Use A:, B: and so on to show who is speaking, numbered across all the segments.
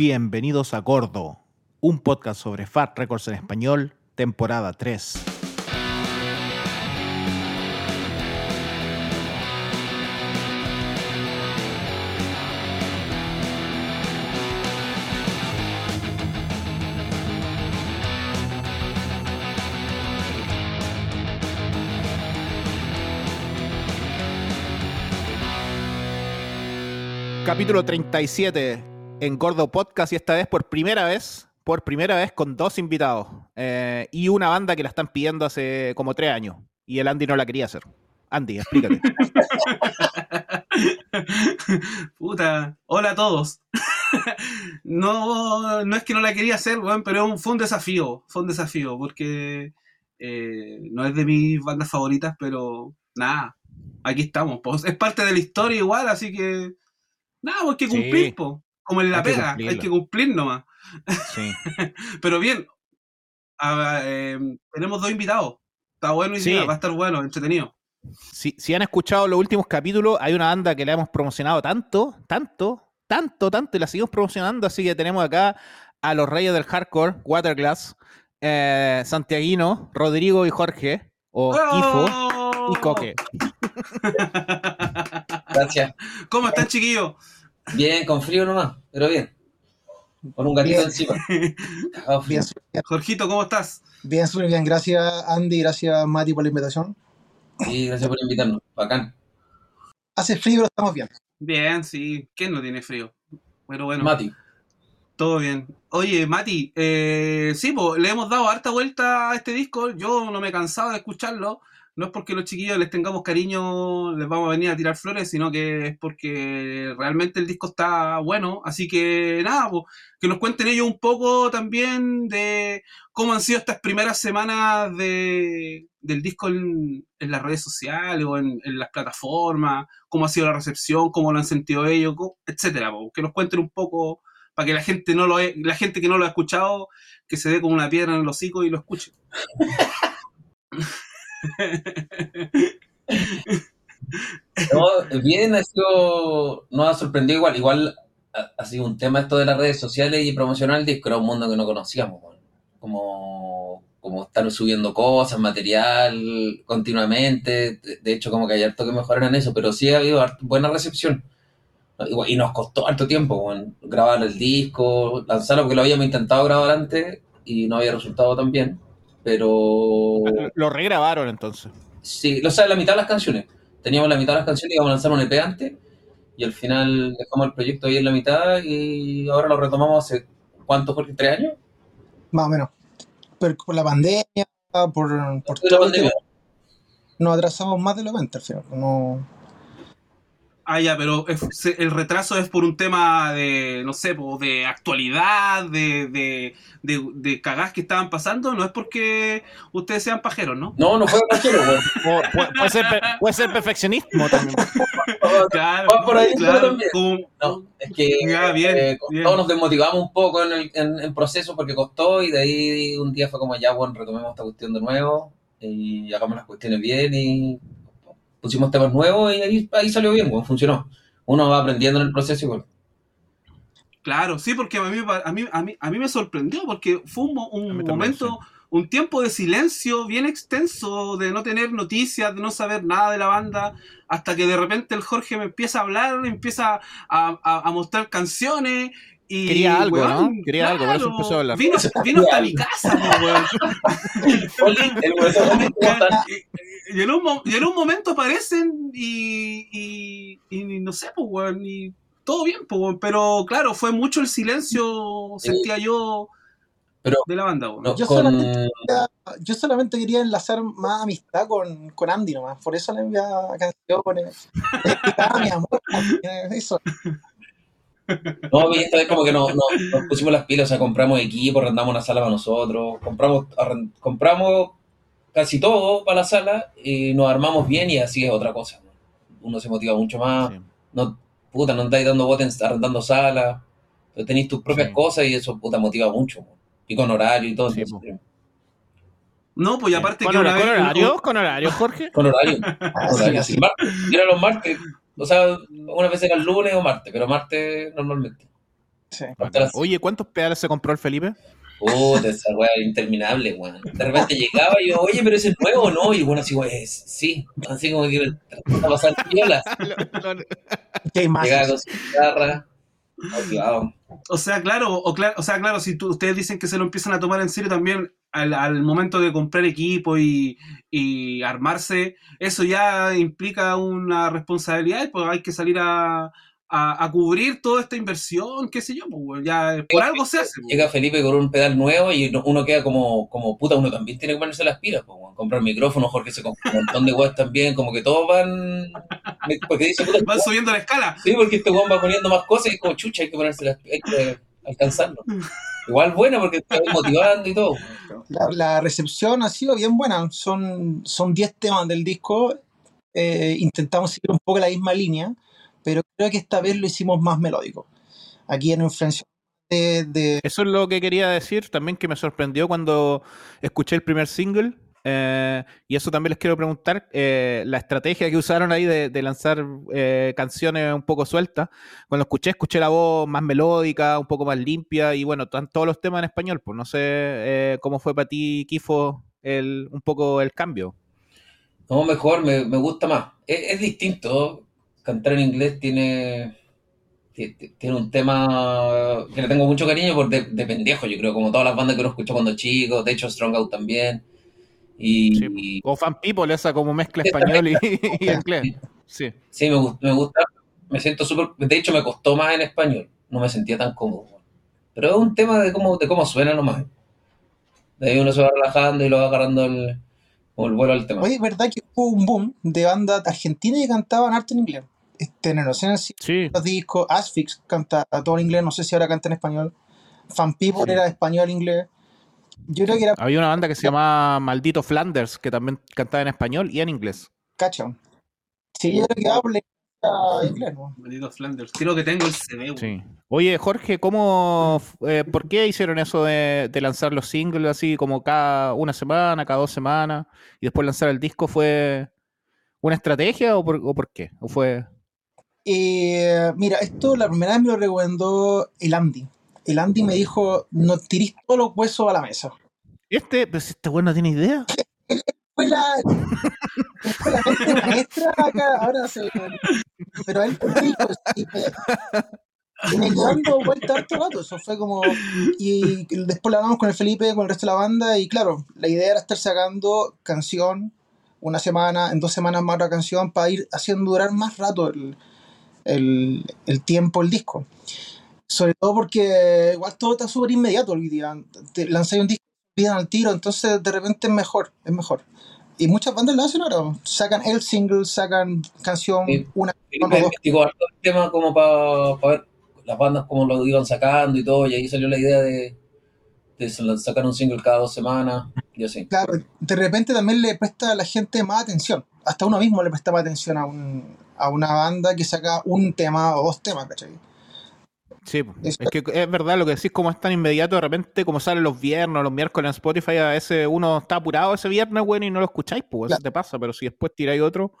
A: Bienvenidos a Gordo, un podcast sobre Fat Records en español, temporada 3. Capítulo 37 en Gordo Podcast y esta vez por primera vez, por primera vez con dos invitados eh, y una banda que la están pidiendo hace como tres años y el Andy no la quería hacer. Andy, explícate.
B: Puta, hola a todos. no, no es que no la quería hacer, weón, pero fue un desafío, fue un desafío, porque eh, no es de mis bandas favoritas, pero nada, aquí estamos. Pues, es parte de la historia igual, así que nada, pues que cumplir,
A: Sí.
B: po. Como en la
A: Hay que
B: pega, hay que cumplir nomás.
A: Sí.
B: Pero bien, eh, tenemos dos invitados. Está bueno y
A: Sí.
B: va a estar bueno, entretenido.
A: Si, si han escuchado los últimos capítulos, hay una banda que le hemos promocionado tanto, tanto, tanto, tanto, y la seguimos promocionando, así que tenemos acá a los reyes del hardcore, Waterglass, eh, Santiaguino, Rodrigo y Jorge, o Ifo
B: ¡Oh!
A: y Coque.
C: Gracias.
B: ¿Cómo están, chiquillos?
C: Bien, con frío nomás, pero bien. Con un gatito
D: Bien.
C: encima. Cagado frío.
D: Bien, súper bien,
B: Jorgito, ¿cómo estás?
D: bien, súper bien. Gracias Andy, gracias Mati por la invitación.
C: Sí, gracias por invitarnos. Bacán.
D: Hace frío, pero estamos bien.
B: Bien, sí. ¿Quién no tiene frío? Pero bueno,
C: Mati.
B: todo bien. Oye, Mati, eh, sí, pues, le hemos dado harta vuelta a este disco. Yo no me he cansado de escucharlo. No es porque los chiquillos les tengamos cariño, les vamos a venir a tirar flores, sino que es porque realmente el disco está bueno. Así que nada, que nos cuenten ellos un poco también de cómo han sido estas primeras semanas de, del disco en, las redes sociales o en, las plataformas, cómo ha sido la recepción, cómo lo han sentido ellos, etcétera. Que nos cuenten un poco para que la gente no lo la gente que no lo ha escuchado que se dé con una piedra en el hocico y lo escuche.
C: Bien, ha sido, nos ha sorprendido igual. Igual ha, sido un tema esto de las redes sociales y promocionar el disco. Era un mundo que no conocíamos. Como, como estar subiendo cosas, material continuamente. De, hecho, como que hay harto que mejorar en eso, pero sí ha habido buena recepción. Y nos costó harto tiempo weón, grabar el disco, lanzarlo, porque lo habíamos intentado grabar antes y no había resultado tan bien. Pero
A: Lo regrabaron entonces.
C: Sí, o sea, la mitad de las canciones. Teníamos la mitad de las canciones y íbamos a lanzar un EP antes. Y al final dejamos el proyecto ahí en la mitad y ahora lo retomamos hace, ¿cuánto, Jorge? ¿Tres años?
D: Más o menos. Pero por la pandemia, por, por
C: la pandemia.
D: nos atrasamos más de la cuenta al final. No,
B: Ah, ya, pero es- el retraso es por un tema de, no sé, de actualidad, de, de, de, de cagás que estaban pasando, no es porque ustedes sean pajeros, ¿no?
C: No, no fue pajero, weón.
A: O puede, puede ser, per- puede ser perfeccionismo también.
B: Claro,
C: Va por ahí
B: claro,
C: también.
B: como-
C: No, es que
B: Ya, bien,
C: eh,
B: bien.
C: todos nos desmotivamos un poco en el, en el proceso porque costó y de ahí un día fue como ya, bueno, retomemos esta cuestión de nuevo y hagamos las cuestiones bien y pusimos temas nuevos y ahí, ahí salió bien, weón, funcionó. Uno va aprendiendo en el proceso igual.
B: Claro, sí, porque a mí, a mí, a mí, a mí me sorprendió porque fue un,
A: también,
B: momento, un tiempo de silencio bien extenso, de no tener noticias, de no saber nada de la banda, hasta que de repente el Jorge me empieza a hablar, empieza a, a- a mostrar canciones. Y,
A: Quería algo,
B: weón,
A: ¿no? Quería algo, por eso empezó a hablar.
B: Vino, vino hasta mi casa, po, weón. Y, en un, mo- y en un momento aparecen y, y, y no sé, pues, weón, y todo bien, pues, weón, pero claro, fue mucho el silencio, sentía yo,
C: Pero-
B: de la banda, weón.
C: No,
D: Yo
C: con,
D: solamente- yo solamente quería enlazar más amistad con, con Andy nomás. Por eso le enviaba canciones. Ah, mi amor. Eso.
C: No, esta vez como que no, no- nos pusimos las pilas, o sea, compramos equipo, arrendamos una sala para nosotros, compramos, compramos casi todo para la sala y nos armamos bien y así es otra cosa. ¿no? Uno se motiva mucho más,
A: Sí.
C: no, puta, no andáis dando botes arrendando salas, entonces tenéis tus propias
A: Sí.
C: cosas y eso puta motiva mucho. ¿no? Y con horario y todo.
A: Sí,
C: entonces,
B: No, pues y aparte
A: ¿Con,
B: que
A: hora-
B: una
A: con
B: vez-
A: horario? ¿Con horario, Jorge?
C: Con horario.
D: Así,
C: horario.
D: así.
C: Sí, martes, era los martes, o sea, una vez era el lunes o martes, pero martes normalmente.
D: Sí.
A: Oye, ¿cuántos pedales se compró el Felipe?
C: Puta, esa weá interminable, weón. De repente llegaba y yo, oye, pero ese es nuevo, ¿no? Y bueno, así, weón, es- sí. Así como que está pasando piola.
D: Qué imagen.
C: Llegaba con su guitarra. Motivado.
B: O sea, claro, o, cla- o sea, claro, si tú- ustedes dicen que se lo empiezan a tomar en serio también al, al momento de comprar equipo y, y armarse, eso ya implica una responsabilidad, pues hay que salir a, a, a cubrir toda esta inversión, qué sé yo, pues ya por algo se hace. pues.
C: Llega Felipe con un pedal nuevo y uno- queda como, como puta, uno también tiene que ponerse las pilas, pues. Comprar micrófono, Jorge se compra un montón de weas también, como que todos van. Porque dice, puta,
B: Van subiendo la escala.
C: Sí, porque este weón va poniendo más cosas y es como chucha, hay que ponerse las hay que alcanzarlo. Igual buena porque está motivando y todo.
D: La, la recepción ha sido bien buena. Son son 10 temas del disco. Eh, intentamos seguir un poco la misma línea, pero creo que esta vez lo hicimos más melódico. Aquí en influencia de, de-
A: Eso es lo que quería decir también que me sorprendió cuando escuché el primer single. Eh, y eso también les quiero preguntar, eh, la estrategia que usaron ahí de, lanzar eh, canciones un poco sueltas. Cuando escuché, escuché la voz más melódica, un poco más limpia y bueno, están todos los temas en español. Pues no sé eh, cómo fue para ti, Kifo, el, un poco el cambio.
C: No, mejor, me, me gusta más. Es, es distinto. Cantar en inglés tiene, ti- ti- tiene un tema que le tengo mucho cariño por de, de pendejo, yo creo, como todas las bandas que uno escuchó cuando chico, de hecho Strong Out también. Y,
A: Sí,
C: y-
A: O Fan People, esa como mezcla español y, y inglés. Sí.
C: sí, me, gust- me gusta, me siento súper, de hecho me costó más en español, no me sentía tan cómodo. Pero es un tema de cómo, de cómo suena nomás. De ahí uno se va relajando y lo va agarrando el, como el vuelo al tema.
D: Oye, ¿verdad que hubo un boom de bandas argentinas que cantaban harto en inglés? Este, no sé si
A: Sí,
D: los discos, Asphyx canta a todo en inglés, no sé si ahora canta en español. Fan People
A: Sí.
D: era español-inglés. Yo creo que era
A: había una banda que se llamaba Maldito Flanders, que también cantaba en español y en inglés.
D: cacho. Sí, yo creo que hable a inglés, ¿no?
B: Maldito Flanders. Creo que tengo el CD.
A: Sí. Oye, Jorge, ¿cómo, eh, ¿por qué hicieron eso de, de lanzar los singles así como cada una semana, cada dos semanas, y después lanzar el disco? ¿Fue una estrategia o por, o por qué? ¿O fue...?
D: Eh, mira, esto la primera vez me lo recomendó el Andy. El Andy me dijo, no tirís todos los huesos a la mesa.
A: Este, pues este güey no tiene idea.
D: Fue la, fue la mente maestra acá, ahora se... Pero él me dijo, sí, me- me quedó dando vuelta harto rato, eso fue como... Y después lo hablamos con el Felipe, con el resto de la banda, y claro, la idea era estar sacando canción una semana, en dos semanas más otra canción, para ir haciendo durar más rato el, el, el tiempo, el disco. Sobre todo porque igual todo está súper inmediato hoy día. Te lanzáis un disco, pidan al tiro, entonces de repente es mejor, es mejor. Y muchas bandas lo hacen ahora. Sacan el single, sacan canción,
C: Sí.
D: una dos.
C: investigó harto el tema como para ver las bandas cómo lo iban sacando y todo, y ahí salió la idea de, de sacar un single cada dos semanas y así.
D: Claro, de repente también le presta a la gente más atención. Hasta uno mismo le presta más atención a, un, a una banda que saca un tema o dos temas, ¿cachai?
A: Sí, es que es verdad lo que decís, como es tan inmediato, de repente, como salen los viernes o los miércoles en Spotify, a veces uno está apurado ese viernes, bueno, y no lo escucháis, pues eso te pasa, pero si después tiráis otro,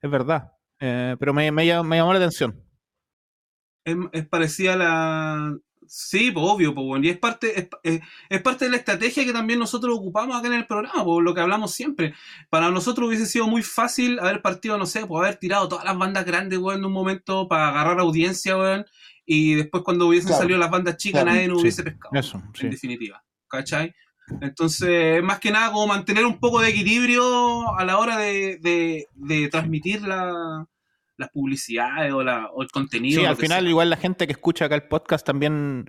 A: es verdad. Eh, pero me, me, me llamó la atención.
B: Es, es parecida a la. Sí, pues obvio, pues bueno. Y es parte, es, es- es parte de la estrategia que también nosotros ocupamos acá en el programa, por lo que hablamos siempre. Para nosotros hubiese sido muy fácil haber partido, no sé, pues haber tirado todas las bandas grandes, weón, en un momento para agarrar audiencia, weón. Y después cuando hubiesen
D: Claro.
B: salido las bandas chicas,
D: Claro.
B: nadie nos
A: Sí,
B: hubiese pescado.
A: Eso, sí.
B: en definitiva. ¿Cachai? Entonces, más que nada, como mantener un poco de equilibrio a la hora de, de- de transmitir la- las publicidades o, la, o el contenido.
A: Sí, al final,
B: sea.
A: igual la gente que escucha acá el podcast también,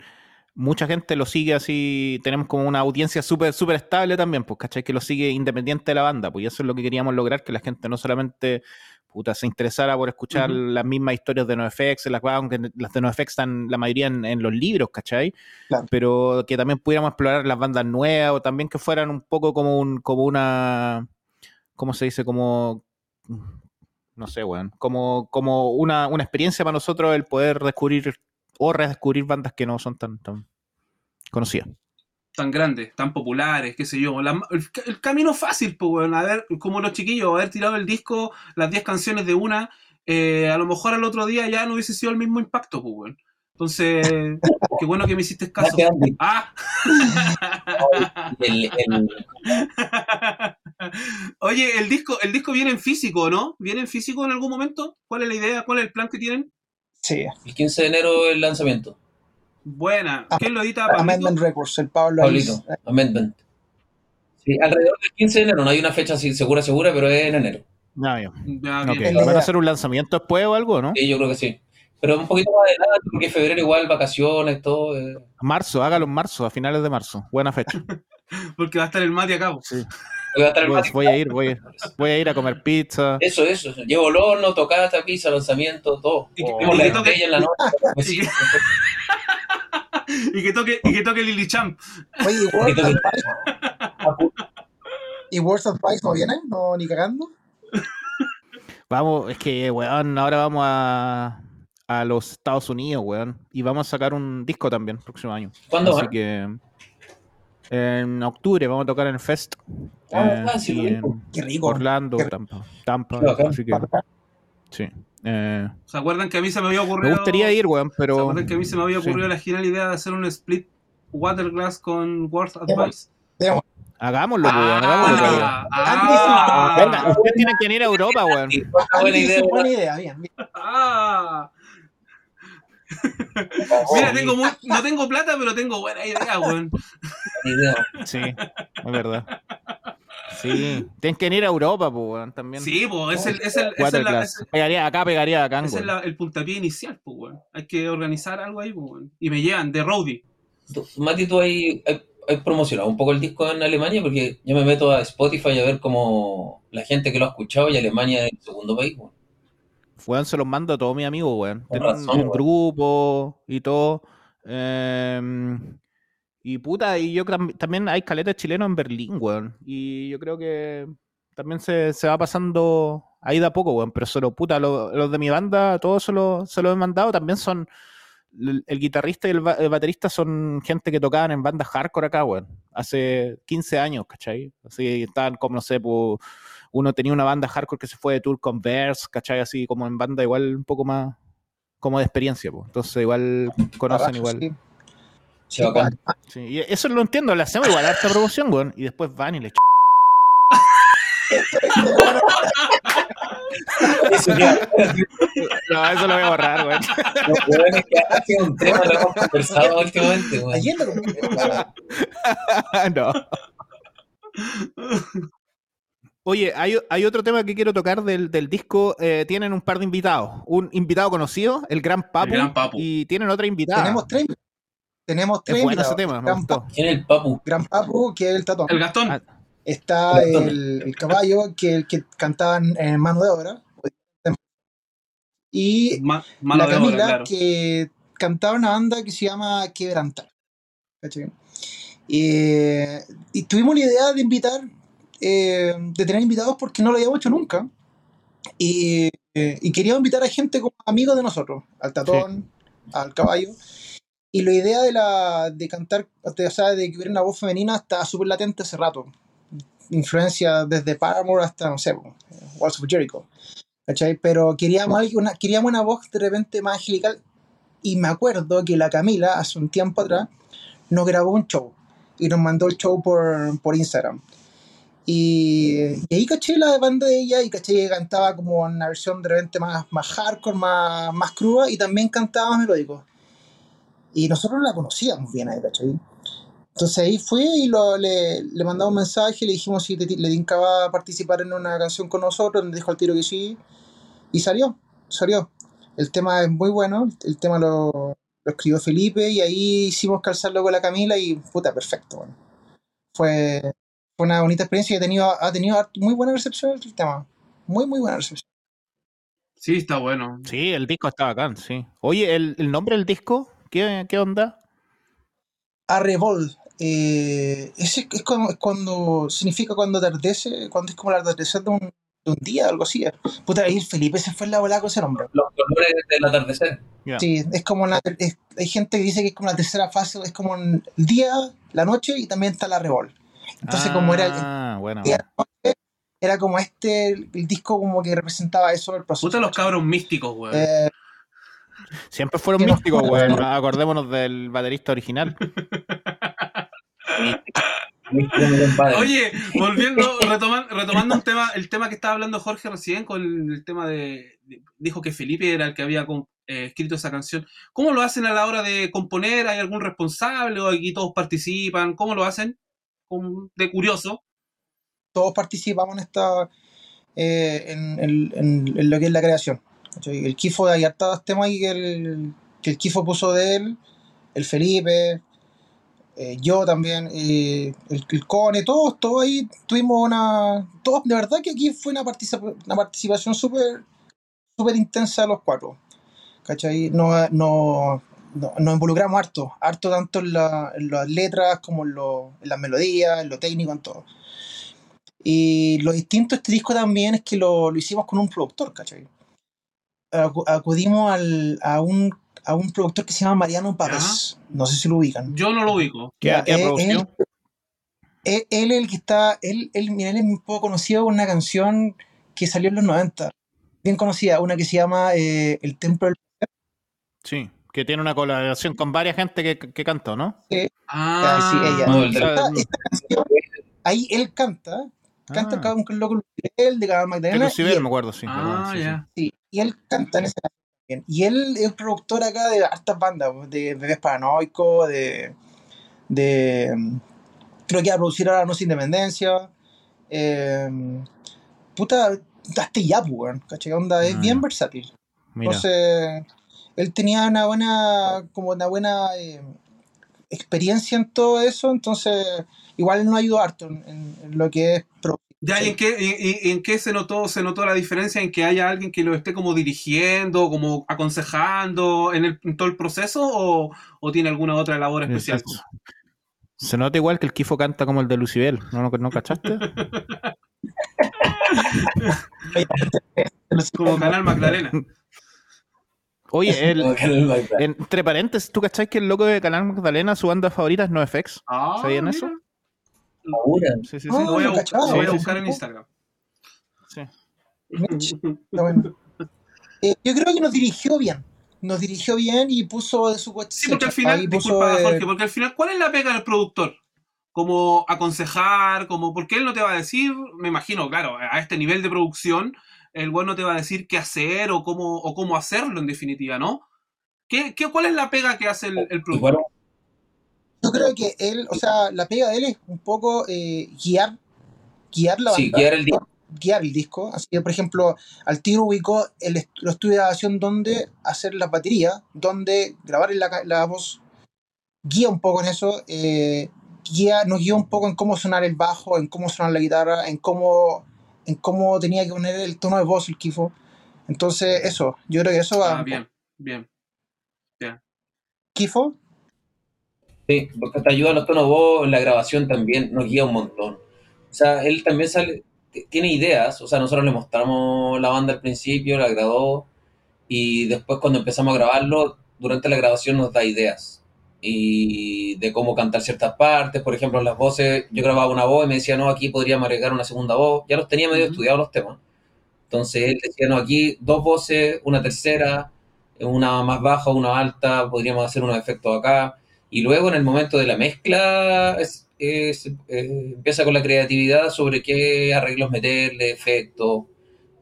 A: mucha gente lo sigue así, tenemos como una audiencia súper, súper estable también, pues, ¿cachai? Que lo sigue independiente de la banda, pues y eso es lo que queríamos lograr, que la gente no solamente puta, se interesara por escuchar las mismas historias de NoFX, las, aunque las de NoFX están la mayoría en, en los libros, ¿cachai?
D: Claro.
A: Pero que también pudiéramos explorar las bandas nuevas o también que fueran un poco como un, como una, ¿cómo se dice? Como no sé, weón, como, como una, una experiencia para nosotros el poder descubrir o redescubrir bandas que no son tan, tan conocidas.
B: Tan grandes, tan populares, qué sé yo. La- el, el camino fácil, pues, weón. A ver, como los chiquillos, haber tirado el disco, las 10 canciones de una, eh, a lo mejor al otro día ya no hubiese sido el mismo impacto, pues, weón. Entonces, qué bueno que me hiciste caso.
C: Gracias, Andy.
B: ¡Ah!
C: El- el-
B: Oye, el disco, el disco viene en físico, ¿no? ¿Viene en físico en algún momento? ¿Cuál es la idea? ¿Cuál es el plan que tienen?
D: Sí,
C: el 15 de enero el lanzamiento.
B: Buena. ¿Quién lo edita? Pablito?
D: Amendment Records, el Pablo ahí.
C: Pablito, Amendment. Sí, alrededor del 15 de enero, no hay una fecha segura, segura, pero es en enero.
A: Ya.
B: Ya,
A: Ok.
B: bien.
D: la
A: ¿Van a hacer un lanzamiento después o algo, no?
C: Sí, yo creo que sí. Pero un poquito más adelante, porque febrero igual, vacaciones, todo. eh.
A: Marzo, hágalo en marzo, a finales de marzo. Buena fecha.
B: Porque va a estar el Mati acá.
A: Sí.
C: Voy a estar
A: Voy, ir, voy, a ir- voy a ir a comer pizza.
C: Eso, eso. eso. Llevo el horno, tocata, pizza, lanzamiento, todo.
B: Y
C: Tenemos
B: y
C: la estrella en la noche.
B: y que- toque, y que toque Lily Champ.
D: Oye, ¿y Words? ¿Y Words Advice no vienen? ¿No, ni cagando?
A: Vamos, es que, weón, ahora vamos a, a los Estados Unidos, weón. Y vamos a sacar un disco también el próximo año.
C: ¿Cuándo
A: Así que en octubre vamos a tocar en el Fest.
C: Ah,
A: eh,
C: sí.
D: Qué rico.
A: Orlando,
D: Qué-
A: Tampa. Tampa
C: Qué
A: así que, sí. Eh,
B: ¿Se acuerdan que a mí se me había ocurrido?
A: me gustaría ir, weón,
B: ¿Se
A: pero.
B: acuerdan que a mí se me había
A: sí.
B: ocurrido la genial idea de hacer un split Waterglass con Worth Advice?
A: Hagámoslo, weón, hagámoslo todavía.
B: ah,
A: Venga, ustedes tienen que ir a Europa, weón.
C: Buena idea.
D: dice, buena idea, bien. bien.
B: ah. Mira, tengo muy- no tengo plata, pero tengo buena idea, weón.
C: buena idea.
A: Sí, es verdad. Sí, tienen que ir a Europa, pues, weón, también.
B: Sí, pues, es el, es el, es la-
A: Waterclass.
B: es-
A: Pegaría acá, pegaría acá,
B: ese es la- el puntapié inicial, pues, weón. Hay que organizar algo ahí, pues, weón. Y me llevan de roadie.
C: Tú- Mati, tú hay, hay, hay promocionado un poco el disco en Alemania porque yo me meto a Spotify a ver como la gente que lo ha escuchado y Alemania es el segundo país. weón.
A: Weón, se los mando a todos mis amigos, weón.
C: Razón,
A: un grupo y todo. Em, y puta, y yo tam- también hay caletas chilenos en Berlín, weón. Y yo creo que también se, se va pasando ahí de a poco, weón. Pero solo, puta, lo- los de mi banda, todos se lo, se lo he mandado. También son. El, el guitarrista y el, el baterista son gente que tocaban en bandas hardcore acá, weón. Hace 15 años, ¿cachai? Así estaban como, no sé, pues, uno tenía una banda hardcore que se fue de tour con Verse, ¿cachai? Así como en banda igual un poco más como de experiencia, pues. Entonces igual conocen igual.
D: sí.
C: Sí, bacán.
A: Sí, y eso lo entiendo, le hacemos igual harta promoción, weón. Y después van y le ch...
C: Eso
A: No, eso lo voy a borrar, weón.
C: Hueones que ha sido un tema, lo hemos conversado últimamente. weón.
D: Ayer lo compré.
A: no. Oye, hay, hay otro tema que quiero tocar del, del disco. eh, tienen un par de invitados. Un invitado conocido, el Gran Papu.
B: El Gran Papu.
A: Y tienen otra invitada.
D: Tenemos tres. Tenemos tres.
A: es bueno ese
D: invitados.
A: tema, me
D: Gran,
A: gustó.
C: ¿Quién es el Papu?
D: Gran Papu, que es el tatón.
B: El Gastón.
A: Ah,
D: Está
C: Gastón.
D: el, el caballo, que el que cantaban en mano de obra. Y
B: Ma-
D: la
B: obra,
D: Camila,
B: claro.
D: que cantaba una banda que se llama Quebrantar. Eh, y tuvimos la idea de invitar, eh, de tener invitados porque no lo habíamos hecho nunca. Y, eh, y queríamos invitar a gente como amigos de nosotros, al tatón, al caballo. Y la idea de, la, de cantar, o sea, de que hubiera una voz femenina está súper latente hace rato. Influencia desde Paramore hasta, no sé, Walls of Jericho. ¿cachai? Pero queríamos, una, queríamos una voz de repente más angelical. Y me acuerdo que la Camila, hace un tiempo atrás, nos grabó un show. Y nos mandó el show por, por Instagram. Y, y ahí caché la banda de ella y caché que cantaba como una versión de repente más, más hardcore, más, más cruda y también cantaba melódico. Y nosotros la conocíamos bien ahí, ¿cachai? Entonces ahí fue y lo- le, le mandamos un mensaje, le dijimos si te- le tincaba participar en una canción con nosotros, nos dijo al tiro que sí, y salió, salió. El tema es muy bueno, el tema lo, lo escribió Felipe y ahí hicimos calzarlo con la Camila y puta, perfecto. Bueno. Fue, fue una bonita experiencia y ha tenido, ha tenido muy buena recepción el tema, muy muy buena recepción.
B: Sí, está bueno.
A: Sí, el disco está bacán, sí. Oye, ¿el, el nombre del disco? ¿Qué, qué onda?
D: Arrebol. Eh, ese es cuando, es cuando significa cuando atardece, cuando es como el atardecer de un, de un día, algo así. Puta, ahí el Felipe se fue en la volada con ese nombre.
C: Los colores del atardecer.
A: Ya.
D: Sí, es como la, es- hay gente que dice que es como la tercera fase, es como el día, la noche y también está la Arrebol. Entonces, como era el,
A: Ah, bueno.
D: noche, era como este, el, el disco como que representaba eso el proceso.
B: Puta los cabros místicos, weón.
D: Eh,
A: Siempre fueron místicos, weón. Acordémonos del baterista original.
B: Oye, volviendo, retoman- retomando un tema, el tema que estaba hablando Jorge recién con el tema de, de- dijo que Felipe era el que había eh, escrito esa canción. ¿Cómo lo hacen a la hora de componer? ¿Hay algún responsable o aquí todos participan? ¿Cómo lo hacen? De curioso.
D: todos participamos en esta eh, en, en- lo que es la creación. El Kifo, hay hartos temas ahí que el, que el Kifo puso de él, el Felipe, eh, yo también, eh, el, Cone, todos, todos ahí tuvimos una. Todos, de verdad que aquí fue una, una participación súper súper intensa de los cuatro. ¿Cachai? No, no, no- nos involucramos harto, harto tanto en, la- en las letras como en, lo- en las melodías, en lo técnico, en todo. Y lo distinto de este disco también es que lo, lo hicimos con un productor, ¿cachai? Acu- acudimos al- a, un, a un productor que se llama Mariano Pávez. No sé si lo ubican.
B: Yo no lo ubico.
A: ¿Qué,
D: Ya,
A: qué ha
D: eh,
A: producido?
D: Él, él es el que está, él, él, mira, él es un poco conocido por una canción que salió en los 90. Bien conocida, una que se llama eh, El Templo del
A: Sí, que tiene una colaboración con varias gente que, que cantó, ¿no?
B: Ah,
D: sí, ella.
C: No, el del-
D: esta, esta canción, ahí él canta, canta
A: Ah.
D: con el loco Lucibel de Cabal
A: De
D: Magdalena.
A: Lucibel,
D: él-
A: me acuerdo, sí.
B: Ah,
A: sí, sí.
B: ya.
D: Sí, y él canta en esa canción también. Y él es productor acá de hartas bandas, pues, de Bebés Paranoicos, de, de. Creo que va a producir ahora No Sin Independencia. Eh, puta, hasta Yapu, weón. ¿Cachai? Onda, es
A: Ah,
D: bien
A: ya.
D: versátil.
A: Mira.
D: Entonces, él tenía una buena, como una buena eh, experiencia en todo eso, entonces igual nos ayudó harto en, en- en lo que es pro-
B: Ya, ¿y en qué, y- y- en qué se notó, se notó la diferencia en que haya alguien que lo esté como dirigiendo, como aconsejando en, el, en todo el proceso o, o tiene alguna otra labor especial?
A: Exacto. Se nota igual que el Kifo canta como el de Lucibel, ¿no, no, no cachaste?
B: Como Canal Magdalena.
A: Oye, el, entre paréntesis, ¿tú cachás que el loco de Canal Magdalena, su banda favorita es NoFX?
B: Ah,
A: ¿Sabían eso? Sí, sí, sí.
D: Ah,
B: Lo voy a,
D: no
B: bu-
D: cachaba,
B: lo voy a
A: sí,
B: buscar
D: sí.
B: en Instagram.
A: sí.
D: Bueno. Eh, yo creo que nos dirigió bien. Nos dirigió bien y puso de su
B: Sí, porque al final,
D: puso,
B: disculpa Jorge, porque al final, ¿cuál es la pega del productor? Como aconsejar, como, porque él no te va a decir, me imagino, claro, a este nivel de producción, el bueno no te va a decir qué hacer o cómo, o cómo hacerlo en definitiva, ¿no? ¿Qué, qué, ¿Cuál es la pega que hace el, el productor?
D: yo creo que él, o sea, la pega de él es un poco eh, guiar, guiar la
C: sí,
D: banda.
C: guiar el disco.
D: guiar el disco. Así que, por ejemplo, al tiro ubicó el est- los estudios de grabación donde hacer las baterías, donde grabar la, la voz. Guía un poco en eso. eh, guía, nos guió un poco en cómo sonar el bajo, en cómo sonar la guitarra, en cómo, en cómo tenía que poner el tono de voz el Kifo. Entonces, eso, yo creo que eso va.
B: Ah, bien, bien.
D: Kifo,
C: Sí, porque te ayuda a los tonos de voz, en la grabación también, nos guía un montón. O sea, él también sale, tiene ideas, o sea, nosotros le mostramos la banda al principio, la agradó, y después cuando empezamos a grabarlo, durante la grabación nos da ideas. Y de cómo cantar ciertas partes, por ejemplo, las voces, yo grababa una voz y me decía, no, aquí podríamos agregar una segunda voz, ya los tenía medio estudiados los temas. Entonces él decía, no, aquí dos voces, una tercera, una más baja, una alta, podríamos hacer unos efectos acá. Y luego en el momento de la mezcla es- es- eh, empieza con la creatividad sobre qué arreglos meterle, efectos,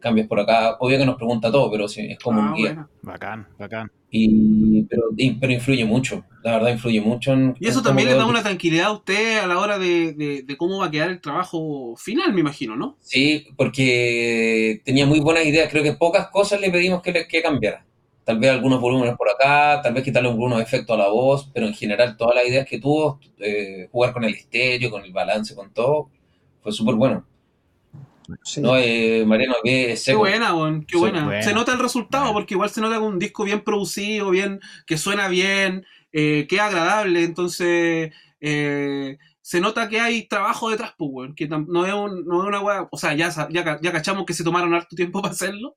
C: cambios por acá. Obvio que nos pregunta todo, pero sí, es como
B: Ah,
C: un guía.
B: bueno.
A: Bacán, bacán.
C: Y, pero, y- pero influye mucho, la verdad influye mucho. En,
B: Y eso
C: en
B: también le da una tranquilidad a usted a la hora de, de- de cómo va a quedar el trabajo final, me imagino, ¿no?
C: Sí, porque tenía muy buenas ideas. Creo que pocas cosas le pedimos que, le, que cambiara. Tal vez algunos volúmenes por acá, tal vez quitarle algunos efectos a la voz, pero en general todas las ideas que tuvo, eh, jugar con el estéreo, con el balance, con todo, fue súper bueno.
D: Sí.
C: No, eh, Mariano, que
B: Qué
C: seco.
B: buena, weón, qué
C: Sí,
B: buena.
A: buena.
B: Se nota el resultado,
A: Buena.
B: porque igual se nota un disco bien producido, bien, que suena bien, eh, que es agradable, entonces eh, se nota que hay trabajo detrás, pues, weón, que no es, un- no es una weá, o sea, ya, ya, ya cachamos que se tomaron harto tiempo para hacerlo,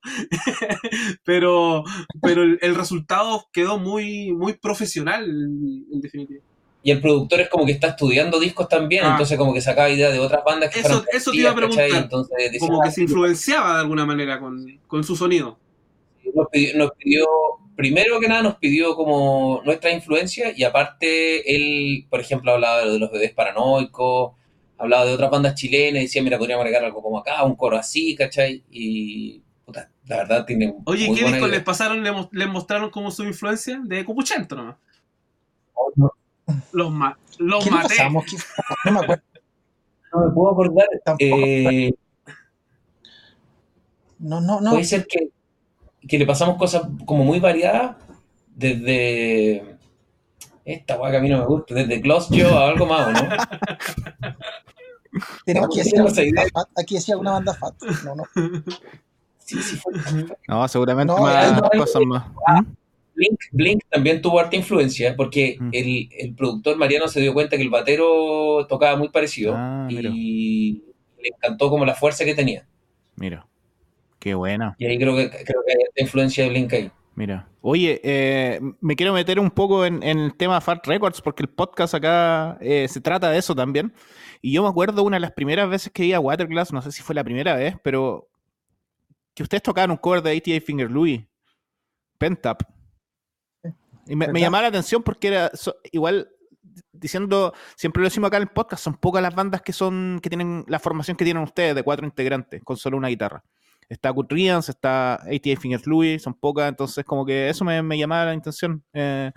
B: pero, pero el, el resultado quedó muy, muy profesional, en, en definitiva.
C: Y el productor es como que está estudiando discos también,
B: Ah.
C: entonces como que sacaba ideas de otras bandas que
B: Eso- eso te iba a preguntar.
C: Entonces dice,
B: Como
C: "Ah,
B: que se influenciaba de alguna manera con, con su sonido.
C: nos pidió, nos pidió, primero que nada nos pidió como nuestra influencia y aparte él, por ejemplo, hablaba de los bebés paranoicos, hablaba de otras bandas chilenas, decía, mira, podríamos agregar algo como acá, un coro así, ¿cachai? Y puta, la verdad tiene
B: Oye, ¿qué
C: buena
B: disco
C: idea.
B: les pasaron? ¿Les, mos- les mostraron como su influencia? De Copuchento nomás.
C: Oh, no,
B: Los, ma los
D: ¿Qué
B: maté.
D: pasamos? No me acuerdo
C: no me puedo acordar.
D: tampoco.
C: Eh,
D: No, no, no.
C: puede ser que, que le pasamos cosas como muy variadas desde esta guay que a mí no me gusta, desde Close Joe a algo más, ¿o ¿no?
D: Tenemos que decir. Aquí decía alguna banda fat. No, no.
C: Sí, sí, fue.
A: No, seguramente
D: No,
A: más
D: no
C: hay-
A: cosas más. ¿Mm?
C: Blink, Blink también tuvo harta influencia porque
A: Mm.
C: el, el productor Mariano se dio cuenta que el batero tocaba muy parecido
A: Ah,
C: y le encantó como la fuerza que tenía.
A: Mira, qué buena.
C: Y ahí creo que, creo que hay harta influencia de Blink ahí.
A: Mira, oye, eh, me quiero meter un poco en, en el tema Fat Records porque el podcast acá eh, se trata de eso también. Y yo me acuerdo una de las primeras veces que vi a Waterglass, no sé si fue la primera vez, pero que ustedes tocaban un cover de ATA Finger Louis, Pentap. Y me, llamaba la atención porque era so- igual diciendo, siempre lo decimos acá en el podcast, son pocas las bandas que son que tienen la formación que tienen ustedes de cuatro integrantes con solo una guitarra. Está Good Riddance, está ATA Fingers Louis, son pocas, entonces como que eso me, me llamaba la intención. Eh,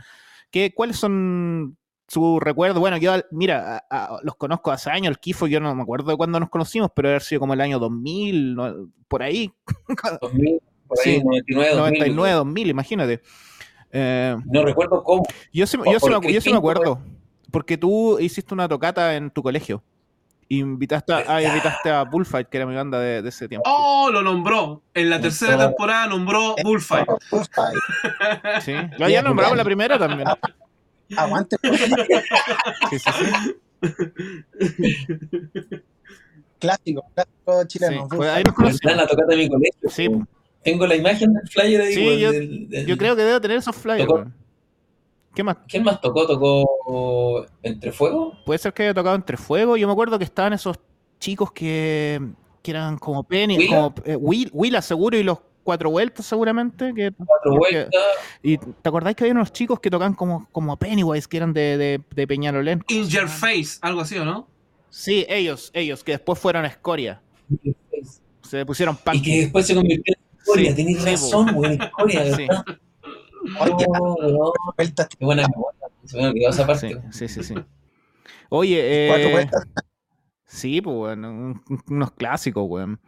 A: ¿qué, ¿Cuáles son sus recuerdos? Bueno, yo, mira, a- a- los conozco hace años, el Kifo, yo no me acuerdo de cuándo nos conocimos, pero haber sido como el año 2000, no- por ahí,
C: 2000, por ahí,
A: Sí,
C: 99, 2000.
A: 99, 2000, imagínate. Eh,
C: No recuerdo cómo.
A: yo sí, yo sí me, yo sí me acuerdo, porque tú hiciste una tocata en tu colegio. Invitaste a, ah, invitaste a Bullfight, que era mi banda de, de ese tiempo.
B: Oh, lo nombró. En la tercera temporada nombró Bullfight.
D: Bullfight.
A: Sí, lo había nombrado en la primera también.
D: Aguante.
A: Sí, sí, sí.
D: Clásico, clásico chileno.
A: Sí, fue- ahí nos
C: Está en
A: conocimos.
C: la tocata de mi colegio.
A: Sí.
C: Tengo la imagen del flyer ahí.
A: Sí, yo-
C: del- del-
A: Yo creo que debo tener esos flyers.
C: Tocó.
A: ¿Qué más?
C: ¿Quién más tocó? ¿Tocó Entre Fuego?
A: Puede ser que haya tocado Entre Fuego. Yo me acuerdo que estaban esos chicos que, que eran como Penny,
C: ¿Willa?
A: como eh, Will, Willa seguro y los cuatro vueltas seguramente. Que,
C: Cuatro
A: que-
C: vueltas.
A: y te acordáis que había unos chicos que tocaban como, como Pennywise, que eran de, de, de Peñalolén.
B: In Your Face, algo así, ¿o no?
A: Sí, ellos, ellos, que después fueron a Escoria. Se pusieron
C: Y
A: punk.
C: que después se convirtió en Historia.
A: Sí,
C: Tenéis
A: sí,
C: razón, güey. Historia,
A: Sí.
C: ¿verdad?
D: Oye,
C: Oh, weón,
D: vueltas,
C: Qué buena memoria. Se me olvidó esa parte.
A: Sí, sí, sí, sí. Oye,
D: cuatro
A: eh,
D: vueltas.
A: Sí, pues, bueno, un- un- unos clásicos, weón.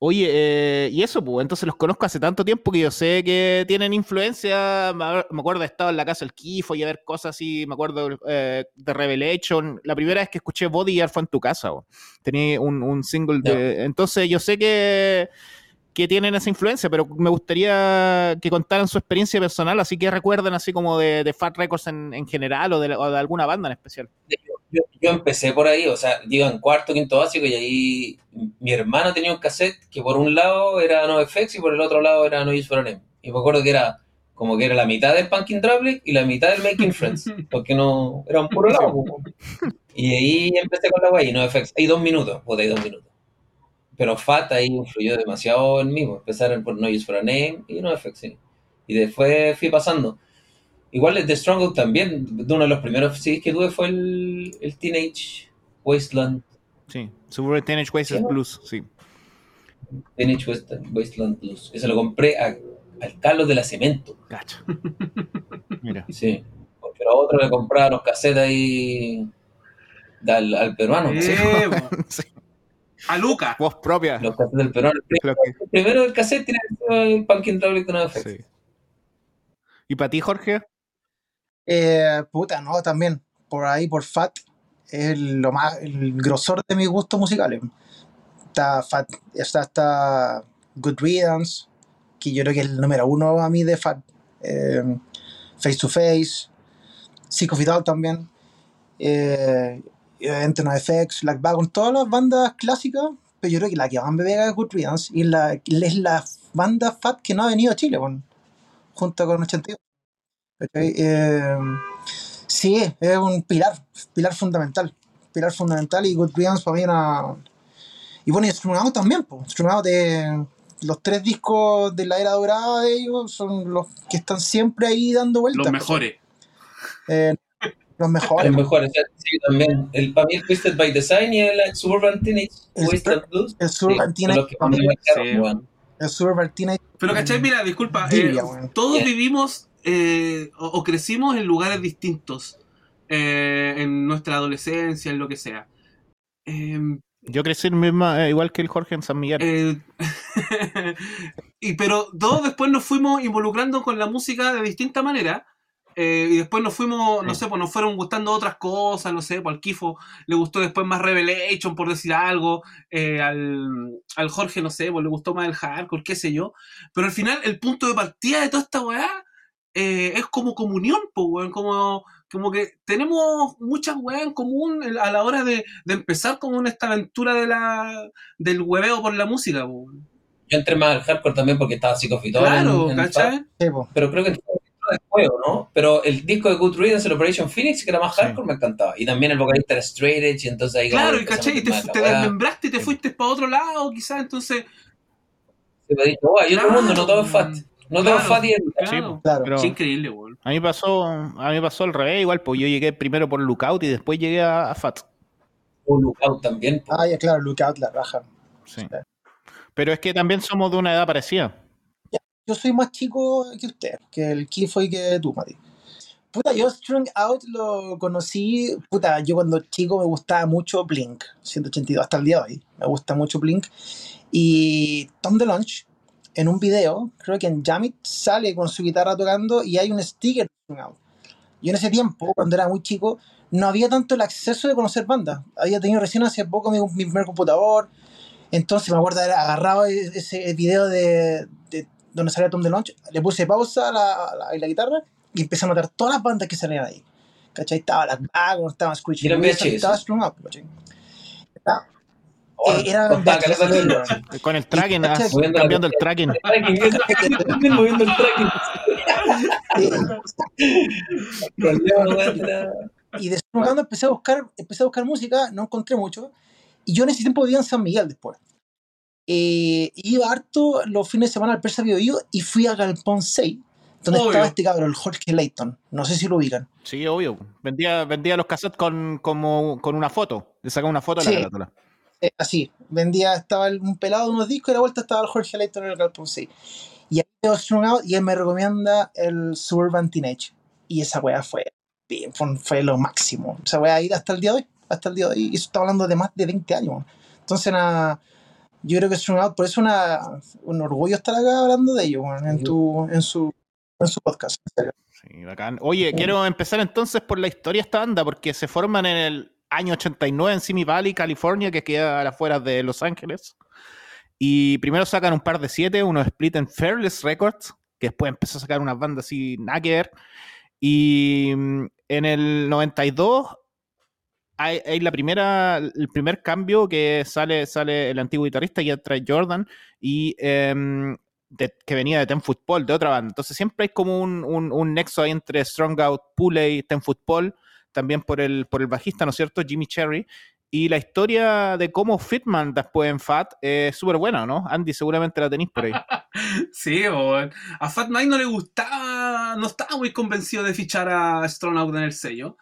A: Oye, eh, y eso, pues, entonces los conozco hace tanto tiempo que yo sé que tienen influencia. Me acuerdo de estar en la casa del Kifo y a ver cosas así. Me acuerdo eh, de Revelation. La primera vez que escuché Bodyguard fue en tu casa, weón. Tenía un, un single de. Entonces yo sé que, que tienen esa influencia, pero me gustaría que contaran su experiencia personal, así que recuerden así como de, de Fat Records en, en general o de, o de alguna banda en especial.
C: Yo, yo empecé por ahí, o sea, digo en cuarto, quinto básico, y ahí mi hermano tenía un cassette que por un lado era NoFX y por el otro lado era No Use for a Name. Y me acuerdo que era como que era la mitad del Punkin' Traffic y la mitad del Making Friends, porque no era un puro lado. Y ahí empecé con la guay, y NoFX. Hay dos minutos, puta, hay dos minutos. Pero Fat ahí influyó demasiado en mí, pues, empezaron por No Use for a Name y NoFX, sí. Y después fui pasando. Igual el The Stronghold también, de uno de los primeros CDs que tuve fue el, el Teenage Wasteland,
A: Sí, Suburban Teenage Wasteland
C: Sí.
A: Blues, sí.
C: Teenage Wasteland, Wasteland Blues, que se lo compré a- al Carlos de la Cemento,
A: Gacho. Mira.
C: sí. Porque a otro le compraba los cassettes ahí al peruano,
B: Eh,
C: sí.
B: A Luca.
A: Voz propia.
C: los cassettes del peruano. El primero,
A: que-
C: el primero del cassette tiene que ser el Punkin' Traffic de NoFX.
A: sí. ¿Y para ti, Jorge?
D: Eh, puta, no, también. Por ahí, por Fat, es lo más, el grosor de mis gustos musicales. Está Fat, está, está Good Riddance, que yo creo que es el número uno a mí de Fat. Eh, face to Face, Sick of It All también. Eh, Enter No FX, Black Wagon, todas las bandas clásicas, pero yo creo que la que más me pega es Good Riddance y la, es la banda Fat que no ha venido a Chile, junto con 82. ¿cachai? Eh, sí, es un pilar, pilar fundamental. Pilar fundamental y Good Riddance para mí. Y bueno, y Out también, pues. Out es los tres discos de la era dorada de ellos son los que están siempre ahí dando vueltas.
B: Los mejores.
D: Eh, los mejores.
C: Los mejores, sí, también. El, para mí el Twisted by Design y el Suburban Teenage
D: El
C: Wasted Blues.
D: El Suburban
C: sí,
D: Teenage. El Suburban Teenage.
B: Pero, ¿cachai? Mira, disculpa. Eh, todos vivimos eh, o, o crecimos en lugares distintos. eh, en nuestra adolescencia, en lo que sea. Eh,
A: Yo crecí misma, eh, igual que el Jorge en San Miguel.
B: eh, y pero todos después nos fuimos involucrando con la música de distinta manera. Eh, y después nos fuimos, no
C: Sí.
B: sé, pues nos fueron gustando otras cosas, no sé, pues al Kifo le gustó después más Revelation, por decir algo, eh, al, al Jorge, no sé, pues le gustó más el hardcore, qué sé yo. Pero al final, el punto de partida de toda esta weá eh, es como comunión, pues, weón, como, como que tenemos muchas weas en común a la hora de, de empezar como en esta aventura de la, del hueveo por la música, pues.
C: Yo entré más al hardcore también porque estaba psicofitón.
B: Claro,
C: en, en
B: ¿cachai?
C: Pero creo que entró después, ¿o ¿no? Pero el disco de Good Riddance, el Operation Phoenix, que era más
A: Sí.
C: hardcore, me encantaba. Y también el vocalista era straight edge, y entonces ahí
B: Claro, y ¿cachai? Y te, te desmembraste y te
A: Sí.
B: fuiste para otro lado, quizás, entonces...
C: Se me dijo, oh, hay otro mundo, no todo es fat. No
B: claro,
C: fat y es-
B: Claro.
A: Sí,
D: Claro.
A: pero
B: Es increíble, weón.
A: a mí pasó, a mí pasó al revés igual, pues yo llegué primero por Lookout y después llegué a, a Fat.
C: un lookout también.
D: Ah, ya, claro, Lookout, la raja.
A: Sí. Pero es que también somos de una edad parecida.
D: Yo soy más chico que usted, que el Kifo y que tú, Mati. Puta, yo Strung Out lo conocí, puta, yo cuando chico me gustaba mucho Blink, 182, hasta el día de hoy, me gusta mucho Blink. Y Tom DeLonge, en un video, creo que en Jamit, sale con su guitarra tocando y hay un sticker de Strung Out. Yo en ese tiempo, cuando era muy chico, no había tanto el acceso de conocer bandas. Había tenido recién hace poco mi, mi primer computador, entonces me acuerdo haber agarrado e- ese video de, de donde salía Tom DeLonge, le puse pausa a la, a la, a la guitarra y empecé a notar todas las bandas que salían ahí. ¿Cachai? Estaba Black Wagon, estaba Screeching
C: ¿Y era en
D: Wizard,
C: VHS?
D: estaba Strung Up, ¿cachai? Estaba-
C: Oh,
D: eh, era
C: costaba
D: VHS, weón.
A: Con el tracking, ah, cambiando el tracking.
C: Moviendo el tracking.
D: Y de Strung Out empecé a buscar, empecé a buscar música, no encontré mucho. Y yo en ese tiempo vivía en San Miguel después. Eh, iba harto los fines de semana al Persa Bio y fui a Galpón 6, donde
B: Obvio.
D: estaba este cabrón, el Jorge Layton. No sé si lo ubican.
A: Sí, obvio. Vendía, vendía los cassettes con, como, con una foto. Le sacaba una foto a la
D: Sí.
A: carátula.
D: Eh, así, vendía, estaba un pelado de unos discos y a la vuelta estaba el Jorge Layton en el Galpón 6. Y ahí Out y él me recomienda el Suburban Teenage. Y esa weá fue, fue, fue lo máximo. Esa weá ahí hasta el día de hoy, hasta el día de hoy. Y eso está hablando de más de 20 años. Entonces, nada, yo creo que Strung Out, por eso una, un orgullo estar acá hablando de ellos, weón, en, tu, en, su, en su podcast. en serio.
A: Sí, bacán. Oye, quiero empezar entonces por la historia de esta banda, porque se forman en el año 89 en Simi Valley, California, que queda a las afueras de Los Ángeles. Y primero sacan un par de siete, uno split en Fearless Records, que después empezó a sacar unas bandas así, nada que ver. Y mm, en el 92 hay, la primera, el primer cambio que sale, sale el antiguo guitarrista y entra Jordan y de- que venía de Ten Football, de otra banda. Entonces siempre hay como un, un- nexo ahí entre Strong Out, Pulley, Ten Football, también por el, por el bajista, ¿no es cierto? Jimmy Cherry. Y la historia de cómo Fitman después en Fat es súper buena, ¿no? Andy, seguramente la tenéis por ahí.
B: Sí. A Fat Mike no le gustaba, no estaba muy convencido de fichar a Strong Out en el sello.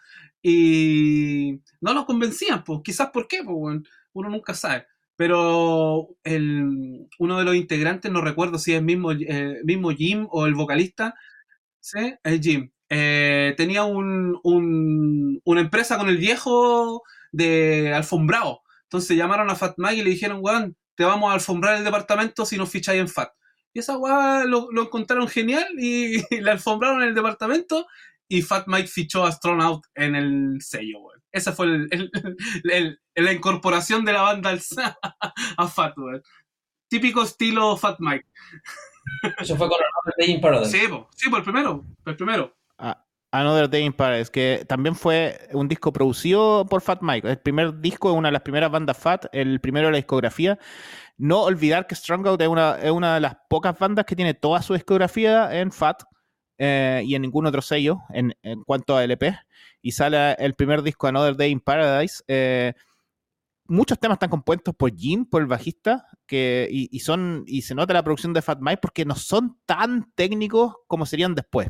B: Y no lo convencían, pues quizás por qué, pues, weón. uno nunca sabe. Pero el, uno de los integrantes, no recuerdo si es mismo, eh, mismo Jim o el vocalista, ¿sí? El Jim. eh, tenía un, un- una empresa con el viejo de alfombrado. Entonces llamaron a Fat Mike y le dijeron, weón, te vamos a alfombrar el departamento si nos ficháis en Fat. Y esa weá lo, lo encontraron genial y, le alfombraron el departamento y Fat Mike fichó a Strong Out en el sello, weón. Esa fue el, el- el- la incorporación de la banda al, a Fat, weón. Típico estilo Fat Mike.
C: Eso fue con Another Day in Paradise.
B: Sí, po, sí, por el primero, por el primero.
A: Ah, Another Day in Paradise, que también fue un disco producido por Fat Mike. El primer disco es una de las primeras bandas Fat, el primero de la discografía. No olvidar que Strongout es una, es una de las pocas bandas que tiene toda su discografía en Fat eh, y en ningún otro sello en, en cuanto a LP. Y sale el primer disco Another Day in Paradise. eh, muchos temas están compuestos por Jim, por el bajista, que, y, son, y se nota la producción de Fat Mike porque no son tan técnicos como serían después.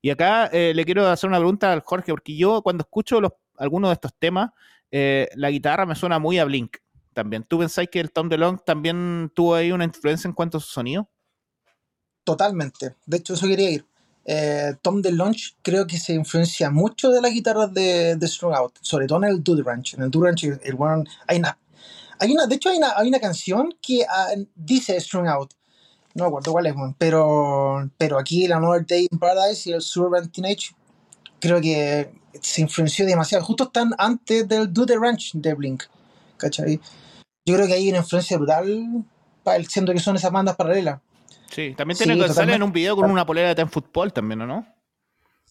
A: Y acá eh, le quiero hacer una pregunta al Jorge, porque yo cuando escucho algunos de estos temas, la guitarra me suena muy a Blink también. ¿Tú pensáis que el Tom DeLonge también tuvo ahí una influencia en cuanto a su sonido?
D: Totalmente. De hecho, eso quería ir. Eh, Tom DeLonge creo que se influencia mucho de las guitarras de, de Out, sobre todo en el Dude Ranch. En el Dude Ranch, el one, hay una, hay una, de hecho, hay una, hay una canción que ah, dice Strung Out. No me acuerdo cuál es, pero, pero aquí el Another Day in Paradise y el Suburban Teenage creo que se influenció demasiado. Justo están antes del Dude Ranch de Blink. ¿Cachai? Yo creo que hay una influencia brutal, siendo que son esas bandas paralelas.
A: Sí, también
D: Sí,
A: tiene que sale en un video con una polera de Ten Football también, ¿o no?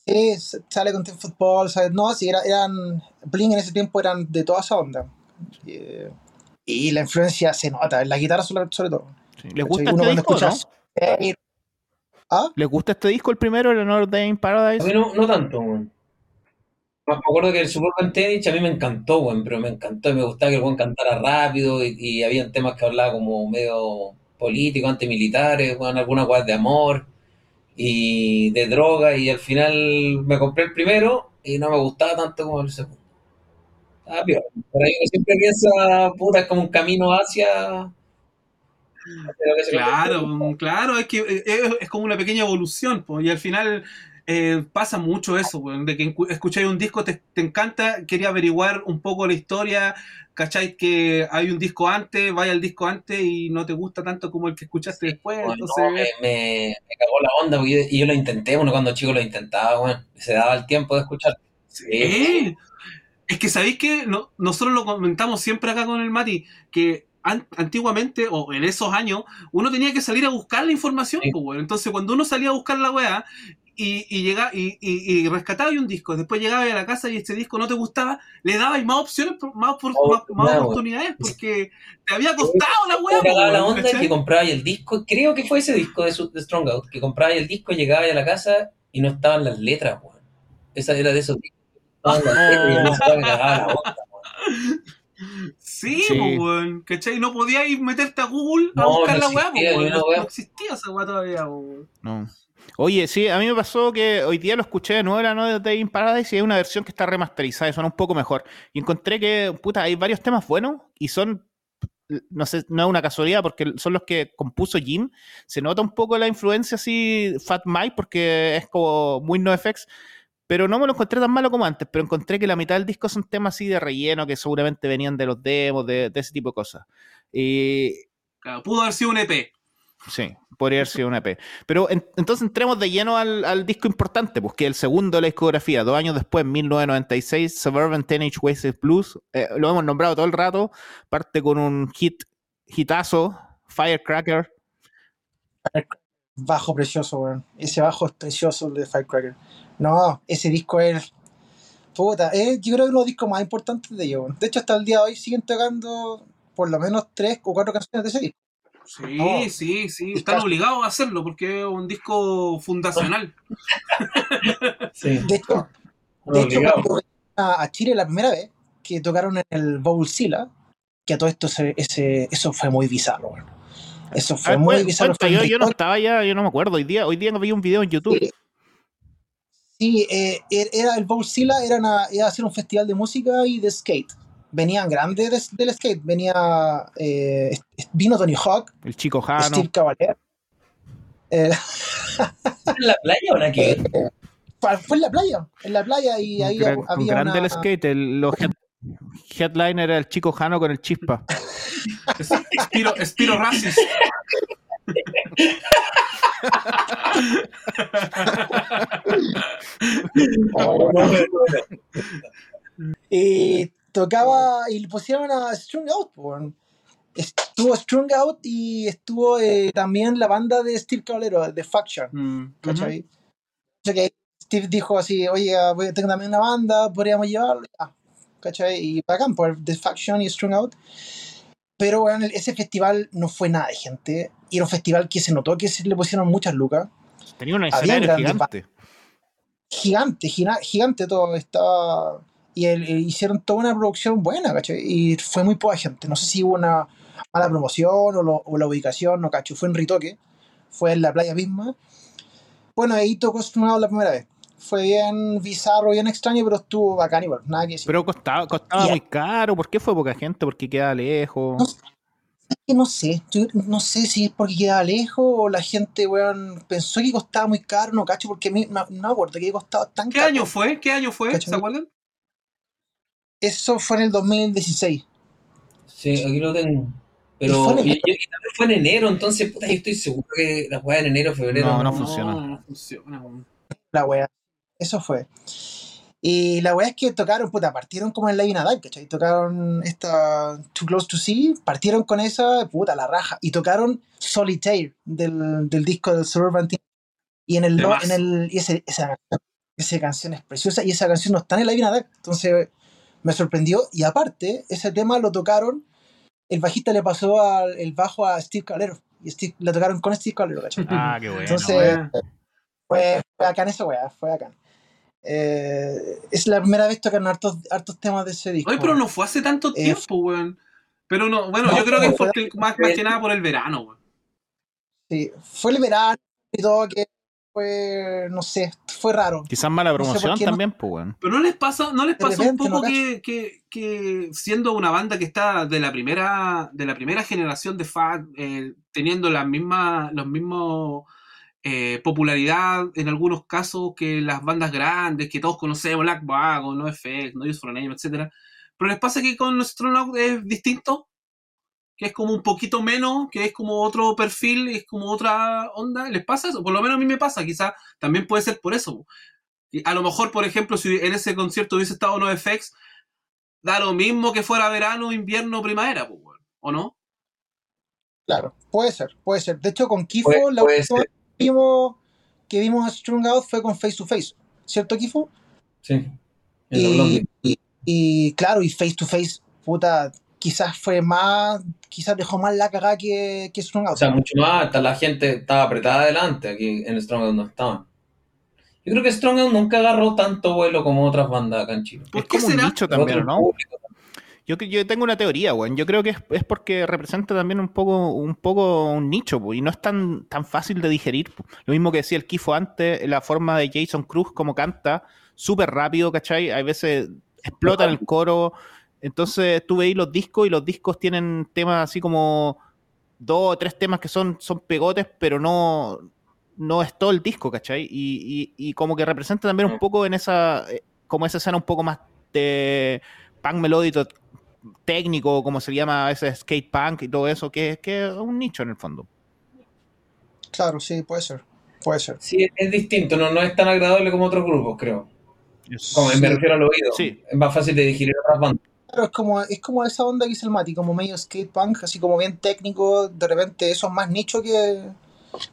D: Sí, sale con Team Football, ¿sabes? No, sí, era, eran. Blink en ese tiempo eran de toda esa onda. Eh, y la influencia se nota, en la guitarra sobre, sobre todo.
A: Sí. ¿Les gusta este
D: cuando
A: disco, no?
D: escuchas- Eh, ¿Ah?
A: ¿Les gusta este disco el primero, el Another Day in
C: A
A: Paradise?
C: mí no, no tanto, weón. Me acuerdo que el Suburban Tennis a mí me encantó, weón, pero me encantó y me gustaba que el weón cantara rápido y, y habían temas que hablaba como medio políticos, antimilitares, weón, algunas cosas de amor y de droga y al final me compré el primero y no me gustaba tanto como el segundo. Ah, ahí uno siempre piensa, puta, es como un camino hacia... hacia
B: Claro, claro, es que eh, es, es como una pequeña evolución, pues, y al final eh, pasa mucho eso, de que escucháis un disco, te, te encanta, quería averiguar un poco la historia, cacháis que hay un disco antes, vaya al disco antes y no te gusta tanto como el que escuchaste después,
C: Bueno,
B: entonces...
C: no, me, me- me cagó la onda porque yo, y yo lo intenté, uno cuando chico lo intentaba, weón. Se daba el tiempo de escuchar.
B: Sí. Es que sabéis que no, nosotros lo comentamos siempre acá con el Mati, que an- antiguamente, o en esos años, uno tenía que salir a buscar la información,
C: Sí.
B: pues. Entonces, cuando uno salía a buscar la weá y, y, llega, y, y, y rescataba un disco, después llegaba a la casa y este disco no te gustaba, le dabais más opciones, por- más, por-
C: Oh,
B: más, más oportunidades, porque te había costado la pues,
C: cagaba la onda
B: ¿cachai?
C: que compraba el disco, creo que fue ese disco de, su- de Strong Out, que compraba el disco, llegaba a la casa y no estaban las letras, weón. Esa era de esos discos. no estaban las letras y a mí me cagaba la onda, weón.
B: Sí,
A: Sí.
B: weón, ¿cachai? No podías ir meterte a Google a
C: No,
B: buscar
C: no
B: la weá, No, no existía esa weá todavía, weón.
A: No. Oye, sí, a mí me pasó que hoy día lo escuché de nuevo la Another Day in Paradise y hay una versión que está remasterizada y suena un poco mejor. Y encontré que, puta, hay varios temas buenos y son, no sé, no es una casualidad porque son los que compuso Jim. Se nota un poco la influencia así, Fat Mike, porque es como muy NoFX. Pero no me lo encontré tan malo como antes, pero encontré que la mitad del disco son temas así de relleno que seguramente venían de los demos, de, de ese tipo de cosas. Y,
B: Claro, pudo haber sido un EP.
A: Sí, podría haber sido un EP. Pero en- entonces entremos de lleno al, disco importante, pues que es el segundo de la discografía, dos años después, 1996, Suburban Teenage Wasted Blues. Eh, lo hemos nombrado todo el rato. Parte con un hit, hitazo, Firecracker.
D: Bajo precioso, weón. Ese bajo es precioso el de Firecracker. No, ese disco es. Puta, es, yo creo que uno de los discos más importantes de ellos. De hecho, hasta el día de hoy siguen tocando por lo menos tres o cuatro canciones de ese disco.
B: Sí,
D: No.
B: sí, sí. Están
D: casi-
B: obligados a hacerlo porque es un disco fundacional.
C: Sí,
D: De hecho, de hecho
C: obligado.
D: cuando vinieron a, Chile la primera vez, que tocaron en el Bowl Sila, que a todo esto se- ese, eso fue muy bizarro. Eso fue
A: ver,
D: muy bizarro.
A: yo, yo no estaba ya, yo no me acuerdo. Hoy día, hoy día vi un video en YouTube.
D: Sí, Sí, eh, er- era el Bowl Sila, era, una, era hacer un festival de música y de skate. Venían grandes des- del skate. Venía, eh, vino Tony Hawk,
A: El chico Jano.
D: Steve Cavalier. Eh,
C: ¿En la playa o la que?
D: fue en la playa, en la playa y ahí
A: gran, un
D: había
A: grande
D: una...
A: del skate. El, los head- headliner era el chico Jano con el chispa.
B: Es- Spiro, Spiro Racis.
D: Y tocaba y le pusieron a Strung Out. po, weón. Estuvo Strung Out y estuvo eh, también la banda de Steve Caballero, de Faction.
B: Mm,
D: ¿Cachai? que Steve dijo así, oye, voy- tengo también una banda, podríamos llevarlo. Ya, ¿Cachai? Y bacán, por The Faction y Strung Out. Pero bueno, ese festival no fue nada de gente. Y era un festival que se notó que se le pusieron muchas lucas.
A: Tenía un
D: Había
A: escenario gigante.
D: Gigante, gigante todo. Estaba. Y el- el- hicieron toda una producción buena, ¿cachai? Y fue muy poca gente. No sé si hubo una mala promoción o, lo- o la ubicación, no cacho. Fue en Ritoque, fue en la playa misma. Bueno, ahí tocó Out la primera vez. Fue bien bizarro, bien extraño, pero estuvo bacán igual. Nada que decir.
A: Pero costaba, costaba
D: Ya.
A: muy caro. ¿Por qué fue poca gente? Porque queda lejos.
D: No que no sé, yo no sé si es porque quedaba lejos o la gente, weón, pensó que costaba muy caro, no cacho, porque a mí no, me acuerdo que costaba tan
B: ¿Qué
D: caro.
B: año fue? ¿Qué año fue? ¿Se acuerdan?
D: Eso fue en el 2016.
C: Sí, aquí lo tengo. Pero
D: fue en enero.
C: fue en entonces, puta, yo estoy seguro que la weá en enero, febrero.
A: No, no
B: No,
A: funciona.
B: No, funciona.
D: La wea. Eso fue. Y la wea es que tocaron, puta, partieron como en la Dive, ¿cachai? Tocaron esta Too Close to See, partieron con esa, puta, la raja. Y tocaron Solitaire del, del disco del Suburban Team. Y en el, en el y ese, esa, esa canción es preciosa y esa canción no está en la Dive. Entonces me sorprendió. Y aparte, ese tema lo tocaron, el bajista le pasó al, el bajo a Steve Calero. Y Steve, lo tocaron con Steve Calero, ¿cachai?
A: Ah, qué bueno.
D: Entonces, fue, fue bacán esa weá, fue bacán. Eh, es la primera vez que tocaron hartos, hartos temas de ese disco.
B: Oye, pero no fue hace tanto
D: Eh,
B: tiempo, weón. Pero no, bueno,
D: No,
B: yo creo que
D: fue-
B: porque más, más que nada por el verano, weón.
D: Sí, fue el verano y todo que fue, no sé, fue raro.
A: Quizás mala
D: no sé por
A: promoción
D: no-
A: también, pues, weón.
B: Pero no les pasa, no les pasa un poco que, que, que siendo una banda que está de la primera, de la primera generación de Fat, eh, teniendo las mismas, los mismos eh, popularidad en algunos casos que las bandas grandes que todos conocemos, Black Wagon, No Effect, No Use for a Name, etcétera. Pero les pasa que con Astronaut es distinto, que es como un poquito menos, que es como otro perfil, es como otra onda. ¿Les pasa eso? Por lo menos a mí me pasa, quizás también puede ser por eso. Y a lo mejor, por ejemplo, si en ese concierto hubiese estado No FX, da lo mismo que fuera verano, invierno, primavera, ¿o no?
D: Claro, puede ser, puede ser. De hecho, con Kifo,
C: Puede-
D: la
C: puede
D: última
C: ser.
D: vez que vimos, que vimos a Strung Out fue con Face to Face, ¿cierto, Kifo?
C: Sí.
D: Y, y claro, y Face to Face, puta, quizás fue más, quizás dejó más la cagada que, que Strung Out.
C: O sea, mucho más, hasta la gente estaba apretada adelante, aquí en Strong no estaban. Yo creo que Strong nunca agarró tanto vuelo como otras bandas acá en Chile.
B: ¿Por
A: Es como un nicho también, ¿no?
C: público.
A: Yo, yo tengo una teoría, weón. Yo creo que es, es porque representa también un poco un poco un nicho, po, y no es tan, tan fácil de digerir. po. Lo mismo que decía el Kifo antes, la forma de Jason Cruz como canta, súper rápido, ¿cachai? Hay veces explota en el coro. Entonces tú veis los discos y los discos tienen temas así como dos o tres temas que son, son pegotes, pero no, no es todo el disco, ¿cachai? Y, y- y como que representa también un poco en esa, eh, como esa escena un poco más de punk melódico técnico, como se llama a veces skate punk y todo eso, que, que es un nicho en el fondo.
D: Claro, sí, puede ser, puede ser.
C: Sí, es distinto, no, no es tan agradable como otros grupos, creo. Como me
D: Sí.
C: refiero al oído.
A: Sí.
C: Es más fácil de digerir otras bandas.
D: Claro, es como, es como esa onda que dice el Mati, como medio skate punk, así como bien técnico, de repente eso es más nicho que...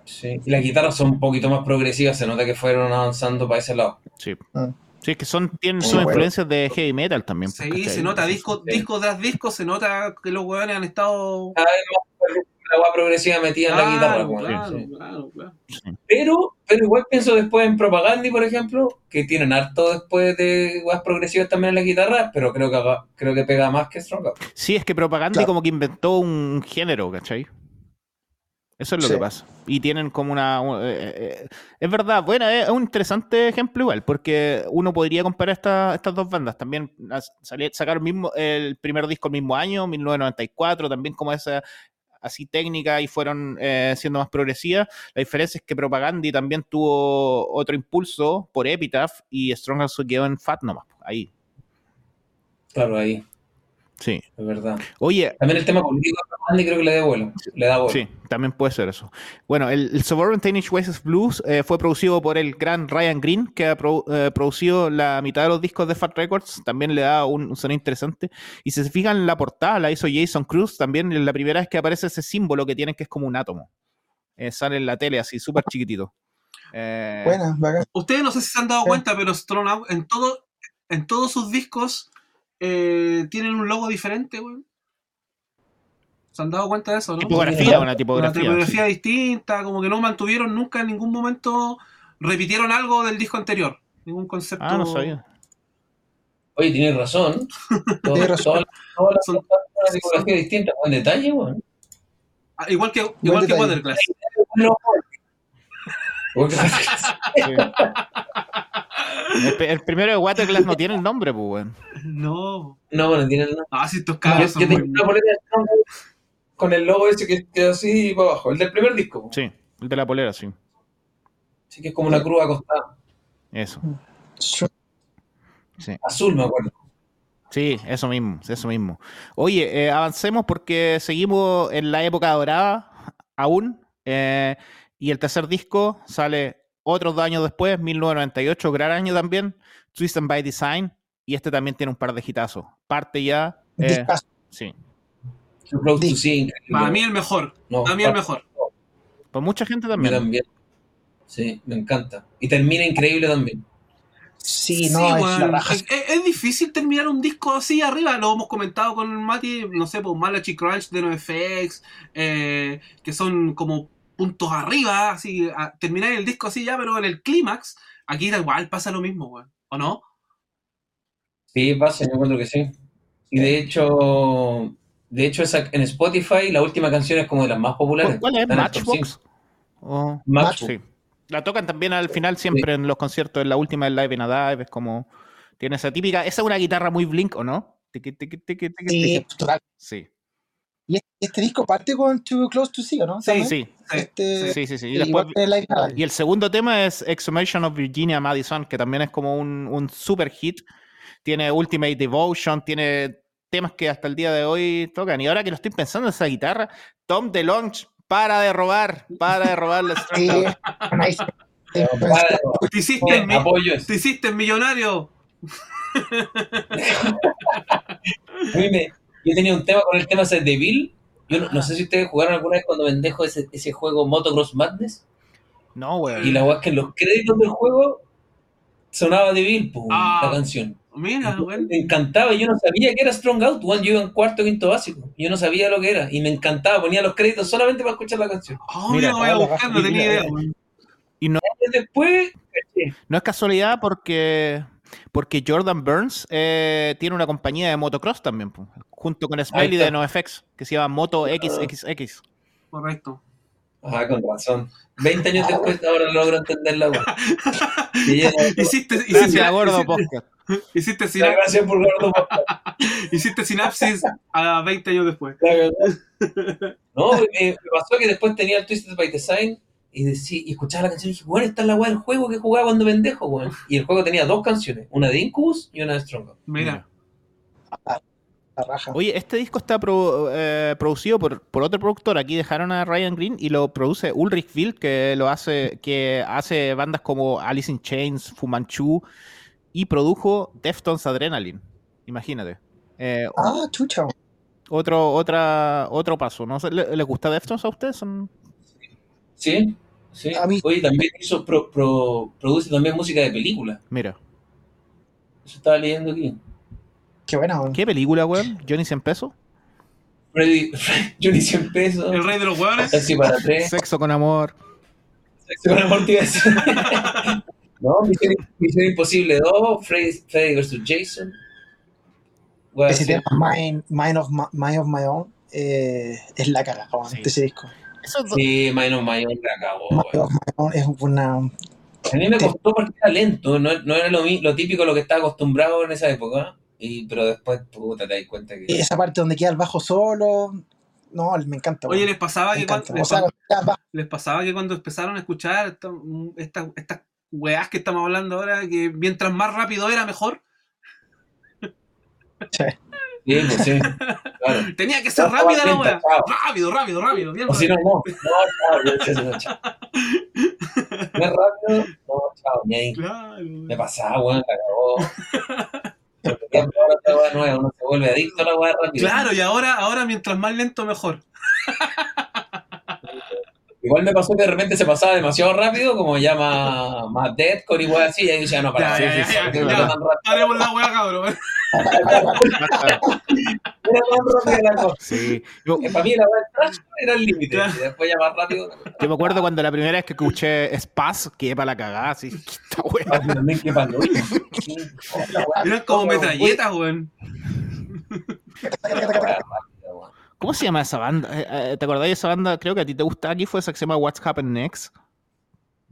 C: Sí. Y las guitarras son un poquito más progresivas, se nota que fueron avanzando para ese lado.
A: Sí.
D: Mm.
A: Sí, es que son, tienen sus
D: bueno.
A: influencias de heavy metal también. pues,
B: Sí, se nota disco,
C: Sí.
B: disco tras disco, se nota que los weones han estado.
C: Cada vez más la agua progresiva metida en la guitarra.
B: Claro, claro,
C: sí.
B: claro.
C: Pero, pero igual pienso después en Propaganda, por ejemplo, que tienen harto después de guas progresivas también en la guitarra, pero creo que creo que pega más que Strong.
A: Sí, es que Propaganda
D: Claro.
A: como que inventó un género, ¿cachai? Eso es lo
D: Sí.
A: que pasa. Y tienen como una... eh, eh, es verdad, bueno, es un interesante ejemplo igual, porque uno podría comparar esta- estas dos bandas. También sali- sacaron mismo, el primer disco el mismo año, 1994, también como esa así técnica y fueron eh, siendo más progresivas. La diferencia es que Propaganda también tuvo otro impulso por Epitaph y Strong se quedó en Fat nomás, ahí.
C: Claro, ahí,
A: Sí.
C: es verdad.
A: Oye,
C: También el tema político de Propaganda creo que le da vuelo. Le da vuelo.
A: Sí, también puede ser eso. Bueno, el, el Suburban Teenage Waste Blues eh, fue producido por el gran Ryan Green, que ha pro- eh, producido la mitad de los discos de Fat Records. También le da un, un sonido interesante. Y si se fijan en la portada, la hizo Jason Cruz. También es la primera vez que aparece ese símbolo que tienen, que es como un átomo. Eh, sale en la tele así, súper chiquitito. Eh,
D: Buena, bacán.
B: Ustedes no sé si se han dado
D: Sí.
B: cuenta, pero Strong Out en todo, en todos sus discos eh, tienen un logo diferente, weón. ¿Se han dado cuenta de eso, no?
A: tipografía, una
B: Una
A: tipografía.
B: tipografía distinta, como que no mantuvieron nunca en ningún momento, repitieron algo del disco anterior. Ningún concepto.
A: Ah, no sabía.
C: Oye, tienes razón.
D: Tienes razón.
C: Todas, todas las
B: Son-
C: una tipología distinta. Buen detalle, weón.
B: Ah, Igual que, igual que. Waterclass.
A: Sí. El, primero de Waterglass no tiene el nombre, pues, weón.
B: No.
C: No, no tiene el nombre.
B: Ah, si estos
C: Yo,
B: cabros
C: yo
B: son
C: tengo
B: muy...
C: una polera con el logo ese que queda así para abajo. El del primer disco.
A: Sí, el de la polera, sí.
C: Así que es como una cruz acostada.
A: Eso.
D: Yo-
A: Sí.
C: Azul, me acuerdo.
A: Sí, eso mismo, eso mismo. Oye, eh, avancemos porque seguimos en la época dorada aún. eh, y el tercer disco sale otros dos años después, 1998, gran año también, Twist and by Design. Y este también tiene un par de hitazos. Parte ya. eh, sí.
B: Para mí el mejor.
C: No,
B: Para mí el
C: para-
B: mejor.
A: Pues mucha gente también.
C: también. Sí, me encanta. Y termina increíble también.
D: Sí, no, la raja.
B: Es, es- es difícil terminar un disco así arriba. Lo hemos comentado con Mati, no sé, pues Malachi Crunch de NoFX, eh, que son como puntos arriba. Así, a- terminar el disco así ya, pero en el clímax, aquí da igual, pasa lo mismo, weón. ¿O no?
C: Sí, pasa, yo encuentro que sí. Y de hecho, de hecho esa, en Spotify la última canción es como de las más populares.
A: ¿Cuál es?
C: En
A: ¿Matchbox? O-
C: 5. Matchbox.
A: Sí. La tocan también al final siempre en los conciertos, en la última del Live in a Dive, es como... Tiene esa típica... Esa es una guitarra muy Blink, ¿o no?
D: Sí.
A: Sí,
D: Y este, este disco parte con Too Close to See, ¿o ¿no?
B: Sí,
A: sí,
D: Este,
A: sí, sí, sí. Y, después, el segundo tema es Exhumation of Virginia Madison, que también es como un, un super hit. Tiene Ultimate Devotion, tiene temas que hasta el día de hoy tocan. Y ahora que lo estoy pensando, esa guitarra, Tom DeLonge, para de robar, para de robar la
D: Sí,
C: Para-
B: Te hiciste, mi- te hiciste millonario.
C: A mí me- yo tenía un tema con el tema ese de Bill. Yo no, no sé si ustedes jugaron alguna vez cuando vendejo ese, ese juego Motocross Madness.
A: No, güey.
C: Y la weá es que en los créditos del juego sonaba de Bill,
B: Ah.
C: la canción.
B: Mira, weón.
C: Me encantaba, yo no sabía que era Strong Out, weón. Yo iba en cuarto quinto básico. Yo no sabía lo que era. Y me encantaba, ponía los créditos solamente para escuchar la canción.
B: Oh,
A: Mira,
B: mira, voy a buscar, no tenía idea.
C: Y después, caché.
A: No es casualidad porque, porque Jordan Burns eh, tiene una compañía de motocross también, po, junto con Smiley de NoFX, que se llama Moto XXX.
B: Correcto.
C: Ah, con razón. 20 años después ahora logro entender la ya-
B: Hiciste, hiciste,
A: Gracias, gordo podcast.
B: hiciste,
C: Muchas
B: sina-
C: gracias por gordo.
B: hiciste sinapsis a 20 años después.
C: La verdad. No, me, me pasó que después tenía el Twisted by Design y, decí- y escuchaba la canción y dije, bueno, esta es la weá del juego que jugaba cuando pendejo, weón. Y el juego tenía dos canciones, una de Incubus y una de Strong.
B: Mira,
D: la raja.
A: Oye, este disco está pro- eh, producido por, por otro productor. Aquí dejaron a Ryan Green y lo produce Ulrich Wild, que lo hace, que hace bandas como Alice in Chains, Fu Manchu, y produjo Deftones Adrenaline. Imagínate. Eh,
D: Ah, chucha.
A: otro, otra, otro paso. ¿no? sé, ¿Le, ¿Les gusta Deftones a ustedes? Son...
C: Sí, sí.
D: A mí-
C: Oye, también pro- pro- produce también música de película.
A: Mira.
C: Eso estaba leyendo aquí.
D: Qué buena, weón.
A: ¿Qué película, weón? ¿Johnny 100 pesos?
C: Freddy, Johnny 100 pesos.
B: el rey de los hueones.
C: Taxi para tres.
A: Sexo con amor.
C: Sexo con amor decir. No, Misión, Misión Imposible 2, Freddy, Freddy vs. Jason. Weá,
D: Ese
C: sí.
D: tema, Mind, Mind of, My, Mind of My Own, eh, es la cagada, weón,
A: Sí.
D: de ese disco.
A: Eso es-
C: Sí, Mind of My Own la cagó, weón.
D: of My Own es una.
C: A mí me costó porque era lento, no, no era lo, lo típico lo que estaba acostumbrado en esa época, y, pero después, puta, te das cuenta que...
D: Esa parte donde queda el bajo solo. No, me encanta.
B: Oye, les pasaba, que
D: encanta.
B: cuando,
D: sea,
B: les,
D: cuando
B: pasaba que cuando empezaron a escuchar esta- estas estas weás que estamos hablando ahora, que mientras más rápido era mejor,
C: Sí, pues sí, claro.
B: tenía que ser
C: No,
B: rápida la
C: no,
B: weá. Rápido, rápido, rápido. bien
C: O si no, no, no, chao, chao. No es rápido, no, chao, ahí.
B: Claro.
C: Me pasaba, weón, la cagó.
B: Claro, y ahora, ahora mientras más lento, mejor.
C: Igual me pasó que de repente se pasaba demasiado rápido, como ya más, más deadcore y weá así, y ahí decía, no, para,
B: Ya, ya,
C: sí, sí,
B: ya,
C: sí,
B: ya, ya.
C: rápido.
B: Haremos la weá, cabrón.
C: Era más rápida la cosa.
A: Sí. Yo,
C: Eh, Para mí la weá era el límite. Y después ya más rápido.
A: yo me acuerdo cuando la primera vez que escuché Spaz, que para la cagada, así. Esta wea.
C: Ah, también que palo.
B: Eran como metralletas, weón.
A: ¿Cómo se llama esa banda? Eh, eh, ¿Te acordás de esa banda? Creo que a ti te gusta aquí, fue esa que se llama What's Happened Next.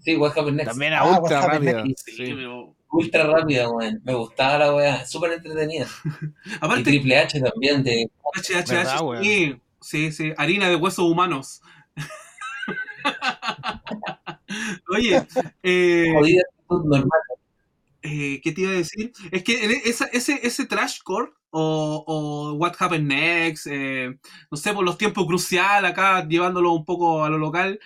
C: Sí, What Happened Next.
A: También era
D: Ah,
A: ultra
D: What's Happened
A: rápida.
B: Sí,
A: Sí.
B: pero.
C: Ultra rápida, weón. Me gustaba la weá. Súper entretenida. Y
B: Aparte,
C: Triple H también. De...
B: HHH, sí, sí, sí, harina de huesos humanos. Oye, eh,
C: Jodida actitud normal.
B: eh, ¿qué te iba a decir? Es que en esa- ese, ese trashcore o, o What Happened Next, eh, no sé, por los tiempos cruciales acá, llevándolo un poco a lo local,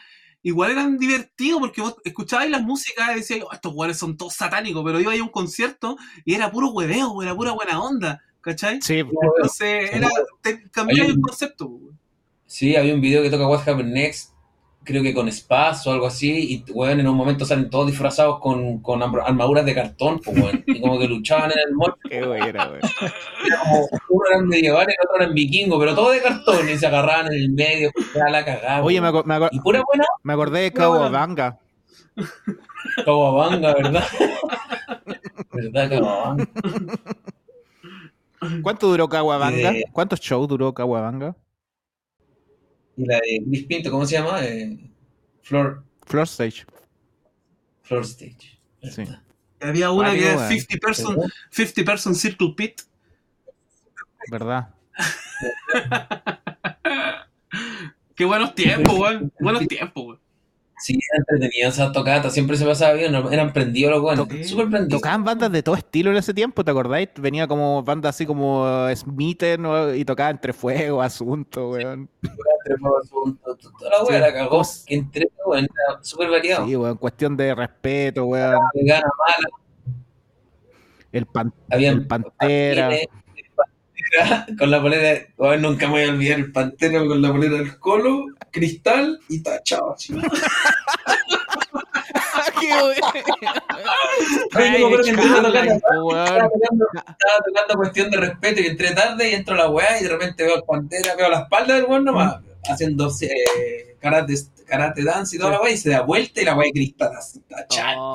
B: igual eran divertidos porque vos escuchabais las músicas y decíais, "Oh, estos güeyes son todos satánicos, pero iba a un concierto y era puro hueveo, era pura buena onda, ¿cachai?
A: Sí,
B: Entonces, era, te, cambiaba el concepto. güey.
C: Sí, había un video que toca What Happened Next, creo que con Spaz o algo así, y weón, en un momento salen todos disfrazados con, con arm- armaduras de cartón, pues weón, y como que luchaban en el mall,
A: qué buena, weón.
C: como, uno eran medievales, el otro eran vikingos, pero todo de cartón, y se agarraban en el medio, era la cagada.
A: Oye, me,
C: weón.
A: me
C: Y pura buena
A: me acordé de Kawabanga.
C: Kawabanga, ¿verdad? ¿Verdad, Kawabanga?
A: ¿Cuánto duró Kawabanga?
C: Eh,
A: ¿Cuántos shows duró Kawabanga?
C: Y la de Chris Pinto, ¿cómo se llama? Eh, Floor,
A: Floor Stage.
C: Floor Stage.
A: Sí.
B: Había una
A: Varios,
B: que era
A: weón.
B: 50 person, 50 person Circle Pit.
A: ¿Verdad?
B: Qué buenos tiempos, weón. Buenos tiempos, weón.
C: Sí, era entretenido esa tocata, siempre se pasaba bien, eran prendidos los buenos,
B: Toc-
C: súper prendidos.
A: Tocaban bandas de todo estilo en ese tiempo, ¿te acordáis? Venía como bandas así como Smithen ¿no? y tocaba entre fuego, asunto, weón.
C: Trepado asunto, toda la wea
A: Sí,
C: la cagó. Que entre, weón, era súper variado.
A: Sí, weón, cuestión de respeto, weón.
C: Vegana, mala,
A: El, pan, el Pantera.
C: con la polera, weón, nunca me voy a olvidar el pantera con la polera del colo, cristal y tachado.
A: po,
C: Estaba tocando, cuestión de respeto y entré tarde y entro a la weá y de repente veo el pantera, veo la espalda del weón nomás, haciendo eh, karate, karate dance y toda la weá y se da vuelta y la weá de cristal así, tachada
A: Oh.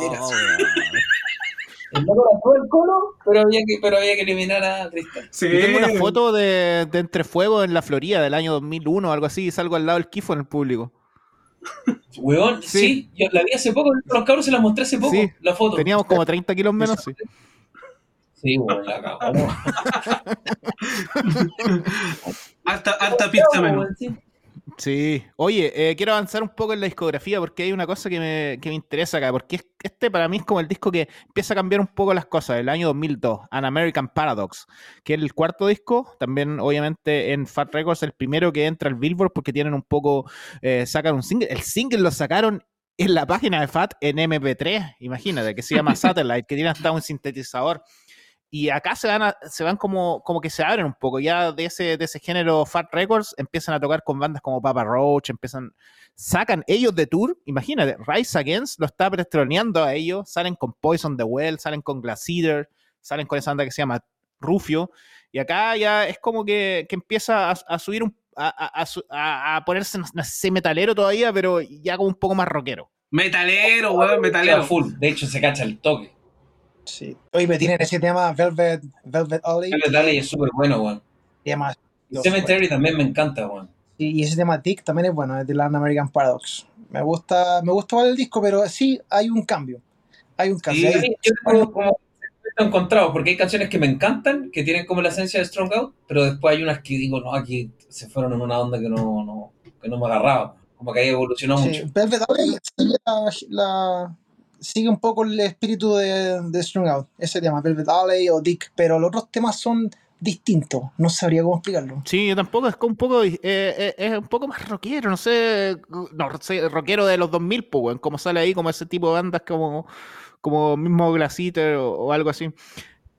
C: El loco la todo el colo, pero había que, pero había que eliminar a Cristal.
B: Sí.
A: Yo tengo una foto de, de Entre Fuego en la Florida del año 2001 o algo así y salgo al lado del Kifo en el público.
C: Weón,
A: Sí.
C: sí. yo la vi hace poco, los cabros se la mostré hace poco,
A: Sí,
C: la foto.
A: Teníamos como 30 kilos menos, sí.
C: Sí, weón, la cagó.
B: Menos.
C: Weón, sí.
A: Sí. Oye, eh, quiero avanzar un poco en la discografía porque hay una cosa que me, que me interesa acá. Porque es- este para mí es como el disco que empieza a cambiar un poco las cosas. El año 2002, An American Paradox, que es el cuarto disco. También, obviamente, en Fat Records, el primero que entra al Billboard porque tienen un poco. eh, sacan un single. El single lo sacaron en la página de Fat en MP3. Imagínate, que se llama Satellite, que tiene hasta un sintetizador. Y acá se van, a- se van como, como que se abren un poco. Ya de ese, de ese género Fat Records empiezan a tocar con bandas como Papa Roach, empiezan, sacan ellos de tour. Imagínate, Rise Against lo está prestroneando a ellos. Salen con Poison the Well, salen con Glass Eater, salen con esa banda que se llama Rufio. Y acá ya es como que, que empieza a, a subir un. A, a- a ponerse, no sé, metalero todavía, pero ya como un poco más rockero.
B: Metalero, weón, metalero.
C: full. De hecho, se cacha el toque.
D: Sí. Oye, me tienen ese tema Velvet, Velvet Alley.
C: El detalle es súper bueno, weón. Cemetery también me encanta, weón.
D: y, y ese tema Tick también es bueno, es de la American Paradox. Me gusta, me gusta el disco, pero sí hay un cambio. Hay un cambio.
B: Sí.
D: Hay-
C: Yo tengo como encontrado, porque hay canciones que me encantan, que tienen como la esencia de Strong Out, pero después hay unas que digo, no, aquí se fueron en una onda que no, no, que no me agarraba. Como que ahí evolucionó
D: Sí,
C: mucho.
D: Velvet sigue, la- la- sigue un poco el espíritu de, de Strung Out. Ese tema, Velvet Alley o Dick, pero los otros temas son distintos. No sabría cómo explicarlo.
A: Sí, yo tampoco, es como un poco, eh, eh, es un poco más rockero, no sé, no sé, rockero de los 2000, pues, como sale ahí, como ese tipo de bandas como, como mismo Glass Eater o, o algo así.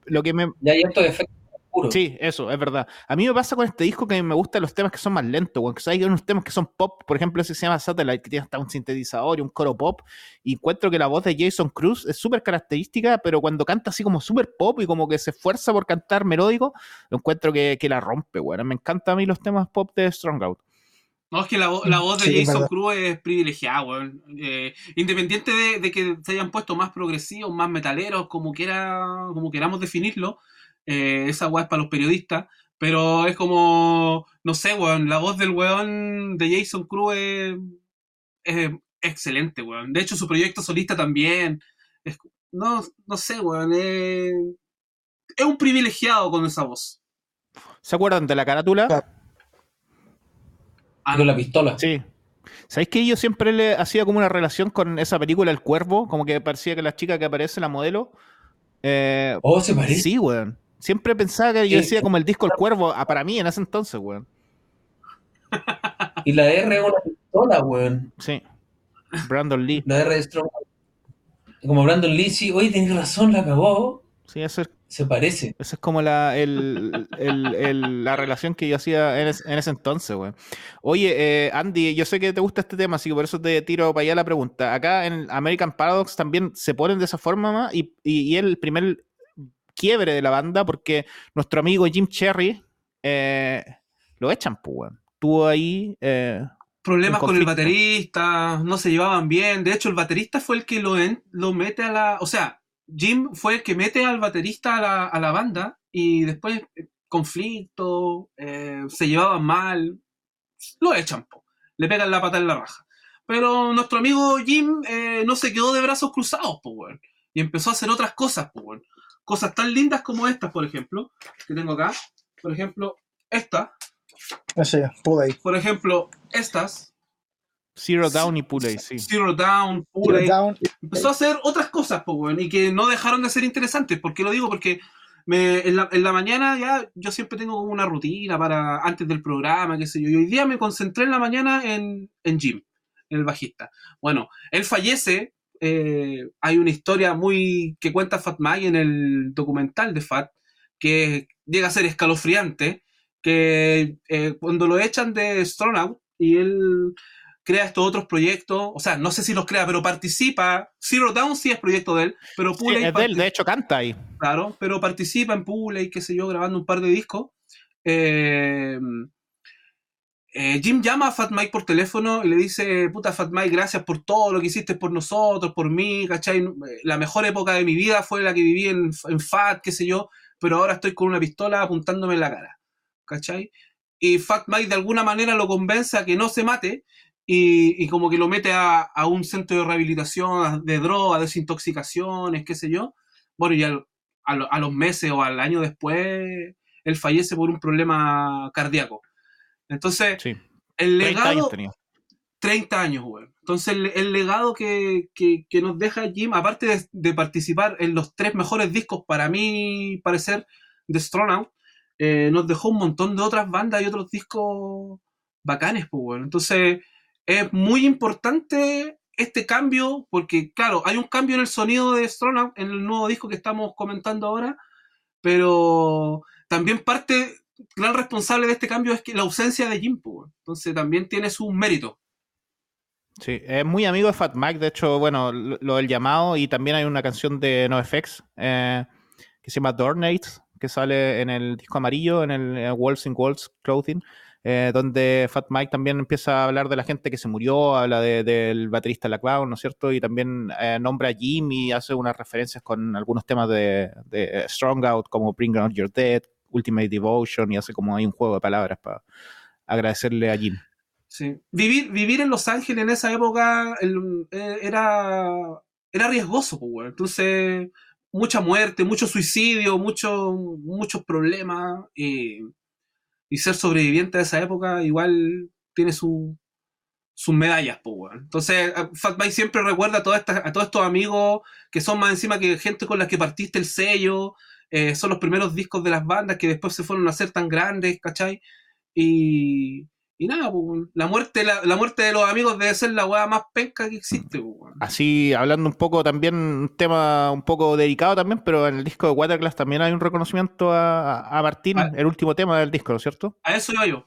A: Lo que me,
C: hay estos efectos oscuro.
A: Sí, eso, es verdad. A mí me pasa con este disco que me gustan los temas que son más lentos, weón. Que hay unos temas que son pop, por ejemplo, ese se llama Satellite, que tiene hasta un sintetizador y un coro pop. Y encuentro que la voz de Jason Cruz es súper característica, pero cuando canta así como súper pop y como que se esfuerza por cantar melódico, lo encuentro que, que la rompe, weón. Me encantan a mí los temas pop de Strong Out.
B: No, es que la, vo- la voz de
D: Sí,
B: Jason. Cruz es privilegiada, weón. Eh, independiente de, de que se hayan puesto más progresivos, más metaleros, como quiera, como queramos definirlo, eh, esa weá es para los periodistas, pero es como, no sé, weón, la voz del weón de Jason Cruz es, es excelente, weón. De hecho, su proyecto solista también. es- no, no sé, weón. Es, es un privilegiado con esa voz.
A: ¿Se acuerdan de la carátula?
D: Claro.
B: Ah,
C: Con la pistola.
A: Sí. ¿Sabéis que yo siempre le hacía como una relación con esa película El Cuervo? Como que parecía que la chica que aparece, la modelo. eh,
C: Oh, se parece.
A: sí, weón. Siempre pensaba que yo decía como el disco El Cuervo, ah, para mí en ese entonces, weón.
C: Y la R es una pistola, weón.
A: Sí. Brandon Lee.
C: La R de Strong. Como Brandon Lee, sí, oye, tenés razón, la cagó.
A: Sí, esa es,
C: Se parece.
A: esa es como la, el- el- el- la relación que yo hacía en, es- en ese entonces, weón. Oye, eh, Andy, yo sé que te gusta este tema, así que por eso te tiro para allá la pregunta. Acá en American Paradox también se ponen de esa forma más y, y, y el primer quiebre de la banda porque nuestro amigo Jim Cherry eh, lo echan, pues. Estuvo ahí. eh,
B: problemas con el baterista, no se llevaban bien. De hecho, el baterista fue el que lo, en- lo mete a la. O sea, Jim fue el que mete al baterista a la, a la banda y después eh, conflicto, eh, se llevaban mal, lo echan, po. le pegan la pata en la raja. Pero nuestro amigo Jim eh, no se quedó de brazos cruzados, po. Y empezó a hacer otras cosas, po. Cosas tan lindas como estas, por ejemplo, que tengo acá. Por ejemplo, esta.
D: Así, pude ahí.
B: Por ejemplo, estas.
A: Zero Down y Pulley, sí.
B: Zero Down,
D: down.
B: Empezó a hacer otras cosas, pues, weón, y que no dejaron de ser interesantes. ¿Por qué lo digo? Porque me, en, la, en la mañana ya yo siempre tengo como una rutina para antes del programa, qué sé yo. Y hoy día me concentré en la mañana en, en Jim, en el bajista. Bueno, él fallece. Eh, hay una historia muy que cuenta Fat Mike en el documental de Fat, que llega a ser escalofriante, que eh, cuando lo echan de Strong Out y él crea estos otros proyectos, o sea, no sé si los crea, pero participa. Zero Down sí es proyecto de él, pero
A: Sí,
B: Pulley
A: es de él, de hecho canta ahí.
B: claro, pero participa en Pulley, qué sé yo, grabando un par de discos. Eh, eh, Jim llama a Fat Mike por teléfono y le dice, puta Fat Mike, gracias por todo lo que hiciste por nosotros, por mí, ¿cachai? La mejor época de mi vida fue la que viví en, Fat, qué sé yo, pero ahora estoy con una pistola apuntándome en la cara, ¿cachai? Y Fat Mike de alguna manera lo convence a que no se mate y, como que lo mete a, un centro de rehabilitación de drogas, desintoxicaciones, qué sé yo. Bueno, y a los meses o al año después, él fallece por un problema cardíaco. Entonces,
A: Sí.
B: el
A: 30 años
B: legado,
A: tenía.
B: 30 años, güey. Entonces, el, el legado que, que- que nos deja Jim, aparte de, de participar en los tres mejores discos, para mí parecer, de Strong Out, eh, nos dejó un montón de otras bandas y otros discos bacanes, pues, güey. Entonces, es muy importante este cambio, porque, claro, hay un cambio en el sonido de Strong Out, en el nuevo disco que estamos comentando ahora, pero también parte, gran responsable de este cambio es que la ausencia de Jim. Entonces, también tiene su mérito.
A: Sí, es muy amigo de Fat Mike, de hecho, bueno, lo, del llamado y también hay una canción de NoFX eh, que se llama Dornates, que sale en el disco amarillo, en el eh, Walls in Walls Clothing, eh, donde Fat Mike también empieza a hablar de la gente que se murió, habla de- del baterista La ¿no es cierto? Y también eh, nombra a Jim y hace unas referencias con algunos temas de, de Strong Out, como Bring Out Your Dead, Ultimate Devotion, y hace como hay un juego de palabras para agradecerle a Jim.
B: Sí. Vivir, vivir en Los Ángeles en esa época eh, era, era riesgoso, pues. Entonces, mucha muerte, mucho suicidio, mucho, muchos problemas. Y, y ser sobreviviente de esa época igual tiene su, sus medallas, pues. Entonces, a- Fat Mike siempre recuerda a, todas estas- a todos estos amigos que son más encima que gente con la que partiste el sello. Eh, son los primeros discos de las bandas que después se fueron a hacer tan grandes, ¿cachai? Y, Y nada, pues, la muerte, la, la muerte de los amigos debe ser la weá más penca que existe, pues.
A: Así, hablando un poco también, un tema un poco delicado también, pero en el disco de Waterglass también hay un reconocimiento a, a Martín,
B: Ah.
A: el último tema del disco, ¿no es cierto?
B: A eso iba yo.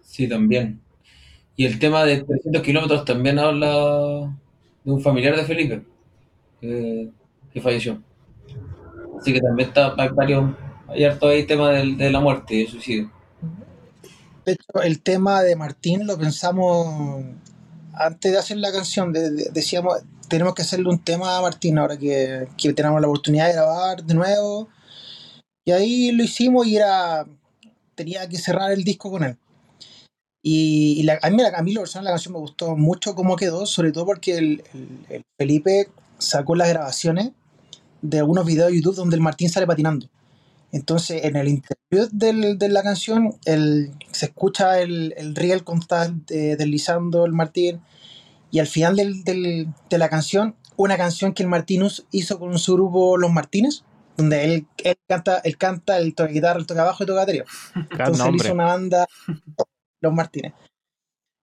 C: Sí, también. Y el tema de 300 kilómetros también habla de un familiar de Felipe que, que falleció. Así que también está, hay varios, hay harto ahí tema del- de la muerte y el suicidio.
D: De hecho, el tema de Martín lo pensamos antes de hacer la canción. de- de- decíamos, tenemos que hacerle un tema a Martín ahora que, que tenemos la oportunidad de grabar de nuevo. Y ahí lo hicimos y era. Tenía que cerrar el disco con él. Y, y la- a, mí, la- a mí lo personal la canción me gustó mucho cómo quedó, sobre todo porque el, el- el Felipe sacó las grabaciones de algunos videos de YouTube donde el Martín sale patinando. Entonces, en el del- de la canción, el, se escucha el, el riel está eh, deslizando el Martín. Y al final del- del- de la canción, una canción que el Martín us- hizo con su grupo Los Martínez, donde él, él canta, él canta, él toca guitarra, él toca bajo y toca batería. Entonces él hizo una banda, Los Martínez.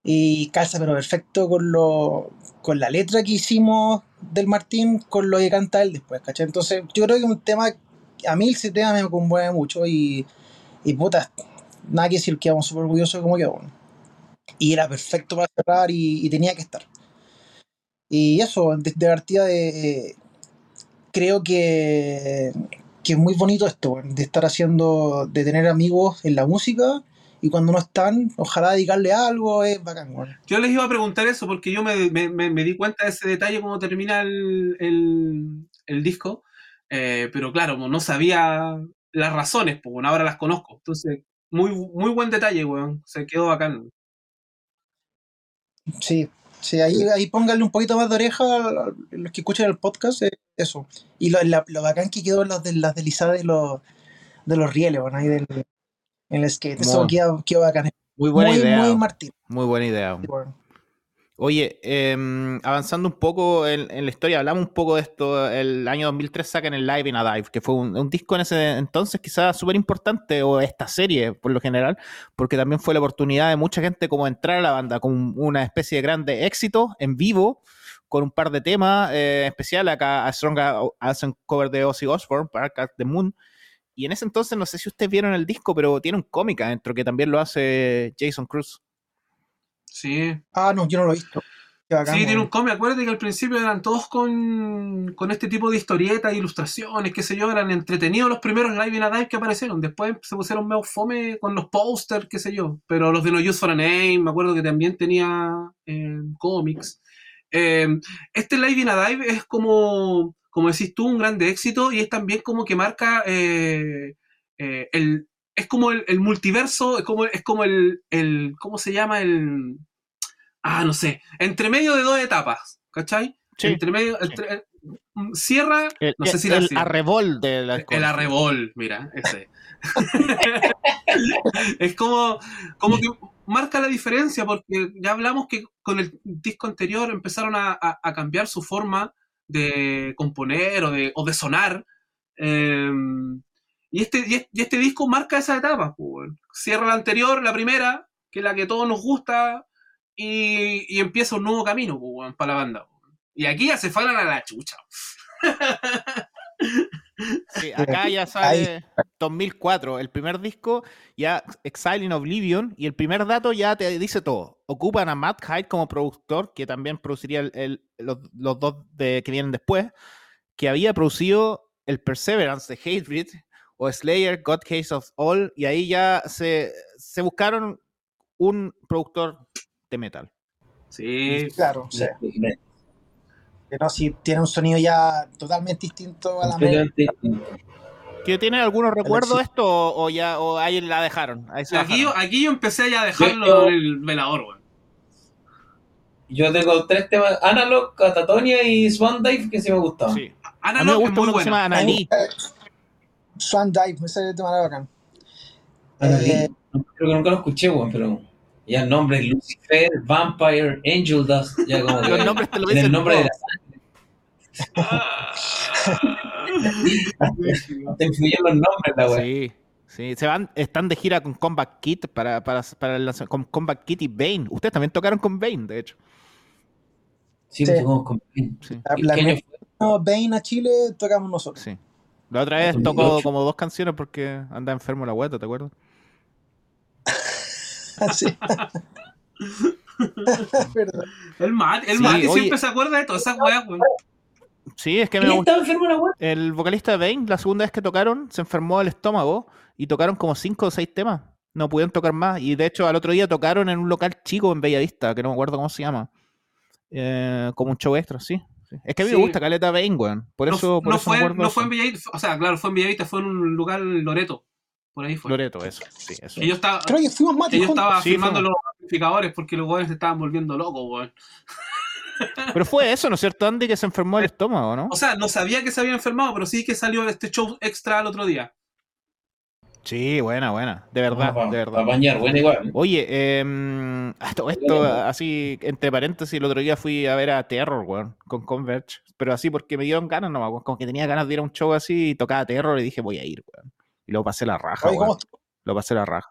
D: Y calza, pero perfecto con lo, con la letra que hicimos del Martín, con lo que canta él después, ¿cachai? Entonces, yo creo que un tema, a mí ese tema me conmueve mucho y, y puta, nada que decir, quedamos súper orgullosos de cómo quedó. bueno. Y era perfecto para cerrar y, tenía que estar. Y eso, de, de partida de, creo que, que es muy bonito esto, de estar haciendo, de tener amigos en la música y cuando no están, ojalá dedicarle algo, es bacán, weón.
B: Yo les iba a preguntar eso porque yo me, me- me- me di cuenta de ese detalle cuando termina el, el- el disco, eh, pero claro, no sabía las razones, pues bueno, ahora las conozco. Entonces, muy, muy buen detalle, weón. Se quedó bacán.
D: Sí, sí, ahí, ahí pónganle un poquito más de oreja a los que escuchan el podcast, eh, eso. Y lo, la- lo bacán que quedó las, de, las deslizadas de los, de los rieles, weón, ahí del, en el skate. Eso
A: Muy-
D: quedó, quedó bacán.
A: Muy buena
D: muy,
A: idea.
D: muy Martín.
A: Muy buena idea. Oye, em, avanzando un poco en, en la historia, hablamos un poco de esto. El año 2003 sacan el Live in a Dive, que fue un, un disco en ese entonces quizás súper importante, o esta serie por lo general, porque también fue la oportunidad de mucha gente como entrar a la banda con una especie de grande éxito en vivo, con un par de temas eh, especial acá a Strong as cover de Ozzy Osbourne, Park at the Moon. Y en ese entonces, no sé si ustedes vieron el disco, pero tiene un cómic adentro que también lo hace Jason Cruz.
B: Sí.
D: Ah, no, yo no lo he visto. Bacán,
B: Sí, tiene un cómic. Acuérdate que al principio eran todos con, con este tipo de historietas, ilustraciones, qué sé yo, eran entretenidos los primeros Live in a Dive que aparecieron. Después se pusieron medio fome con los posters, qué sé yo. Pero los de No Use for a Name, me acuerdo que también tenía eh, cómics. Eh, este Live in a Dive es como, como decís tú, un grande éxito y es también como que marca eh, eh, el. Es como el, el multiverso, es como, es como el, el. ¿Cómo se llama? El. Ah, no sé. Entre medio de dos etapas, ¿cachai?
A: Sí.
B: Entre medio. entre- eh, mm, cierra.
A: El,
B: no sé si la
A: el arrebol de la
B: El arrebol, mira, ese. es como, como que marca la diferencia, porque ya hablamos que con el disco anterior empezaron a, a- a cambiar su forma de componer o de, o de sonar. eh, y, este, y, es- y este disco marca esa etapa. pues. Cierra la anterior, la primera, que es la que todos nos gusta, y, empieza un nuevo camino pues, para la banda. Y aquí ya se falan la chucha.
A: Sí, acá ya sale 2004, el primer disco, ya Exile in Oblivion, y el primer dato ya te dice todo. Ocupan a Matt Hyde como productor, que también produciría el- el- los, los dos de, que vienen después, que había producido el Perseverance de Hatebreed o Slayer, God Case of All, y ahí ya se, se buscaron un productor de metal.
B: Sí,
D: Claro, sea, que no, si tiene un sonido ya totalmente distinto a la
C: distinto.
A: ¿Que tienen algunos recuerdos de esto o, o ya o ahí la dejaron? Ahí
B: Aquí, yo- aquí yo empecé ya a dejarlo
C: Yo-
B: en el velador, weón.
C: Yo tengo tres temas, Analog, Catatonia y Swan Dive, que sí me gustaban.
A: Sí.
B: Ana
A: A mí me
B: es
A: gusta
B: muy
A: uno que se llama. Analí.
D: Swan Dive, ese tema era bacán.
C: Analí.
D: Eh,
C: Creo que nunca lo escuché, weón, pero ya el nombre, Lucifer, Vampire, Angel Dust, ya como que
A: Los nombres te lo
C: en
A: dicen
C: el nombre de la te influyen los nombres, la weá.
A: Sí, Sí, se van, están de gira con Combat Kit para, para, para el con Combat Kit y Bane. Ustedes también tocaron con Bane, de hecho.
C: Sí,
D: Sí.
C: tocamos con Bane.
A: Sí.
D: La- Bane a Chile tocamos nosotros.
A: sí. La otra vez
C: 2008.
A: tocó como dos canciones porque anda enfermo la guata, ¿te acuerdas?
D: Sí.
B: El Mati, el
A: Sí,
B: Mati
A: oye.
B: siempre se acuerda de todas esas weas, weón.
A: Sí, es que me
C: ¿Quién
A: gusta.
C: estaba enfermo la weá?
A: El vocalista de Bane, la segunda vez que tocaron, se enfermó del estómago y tocaron como cinco o seis temas. No pudieron tocar más. Y de hecho, al otro día tocaron en un local chico en Bellavista, que no me acuerdo cómo se llama. Eh, como un show extra, sí. sí. Es que a mí
B: Sí.
A: me gusta Caleta Bane, weón. Por
B: No,
A: eso, por
B: no
A: eso
B: fue, no fue en Bellavista, o sea, claro, fue en Bellavista, fue en un lugar Loreto. Por ahí fue.
A: Loreto, eso. Sí, eso.
B: Que yo estaba,
D: Creo que fuimos Mati
B: que yo
D: juntos.
B: estaba
A: Sí,
B: firmando los amplificadores porque los weones se estaban volviendo locos, weón.
A: Pero fue eso, ¿no es cierto, Andy, que se enfermó el estómago, ¿no?
B: O sea, no sabía que se había enfermado, pero sí que salió este show extra el otro día.
A: Sí, buena, buena. De verdad, de verdad.
C: bañar, bueno, igual.
A: Oye, eh, todo esto, así, entre paréntesis, el otro día fui a ver a Terror, weón, con Converge. Pero así porque me dieron ganas, no, weón, como que tenía ganas de ir a un show así y tocaba Terror y dije, voy a ir, weón. Y luego pasé la raja,
D: Oye,
A: weón. Lo pasé la raja.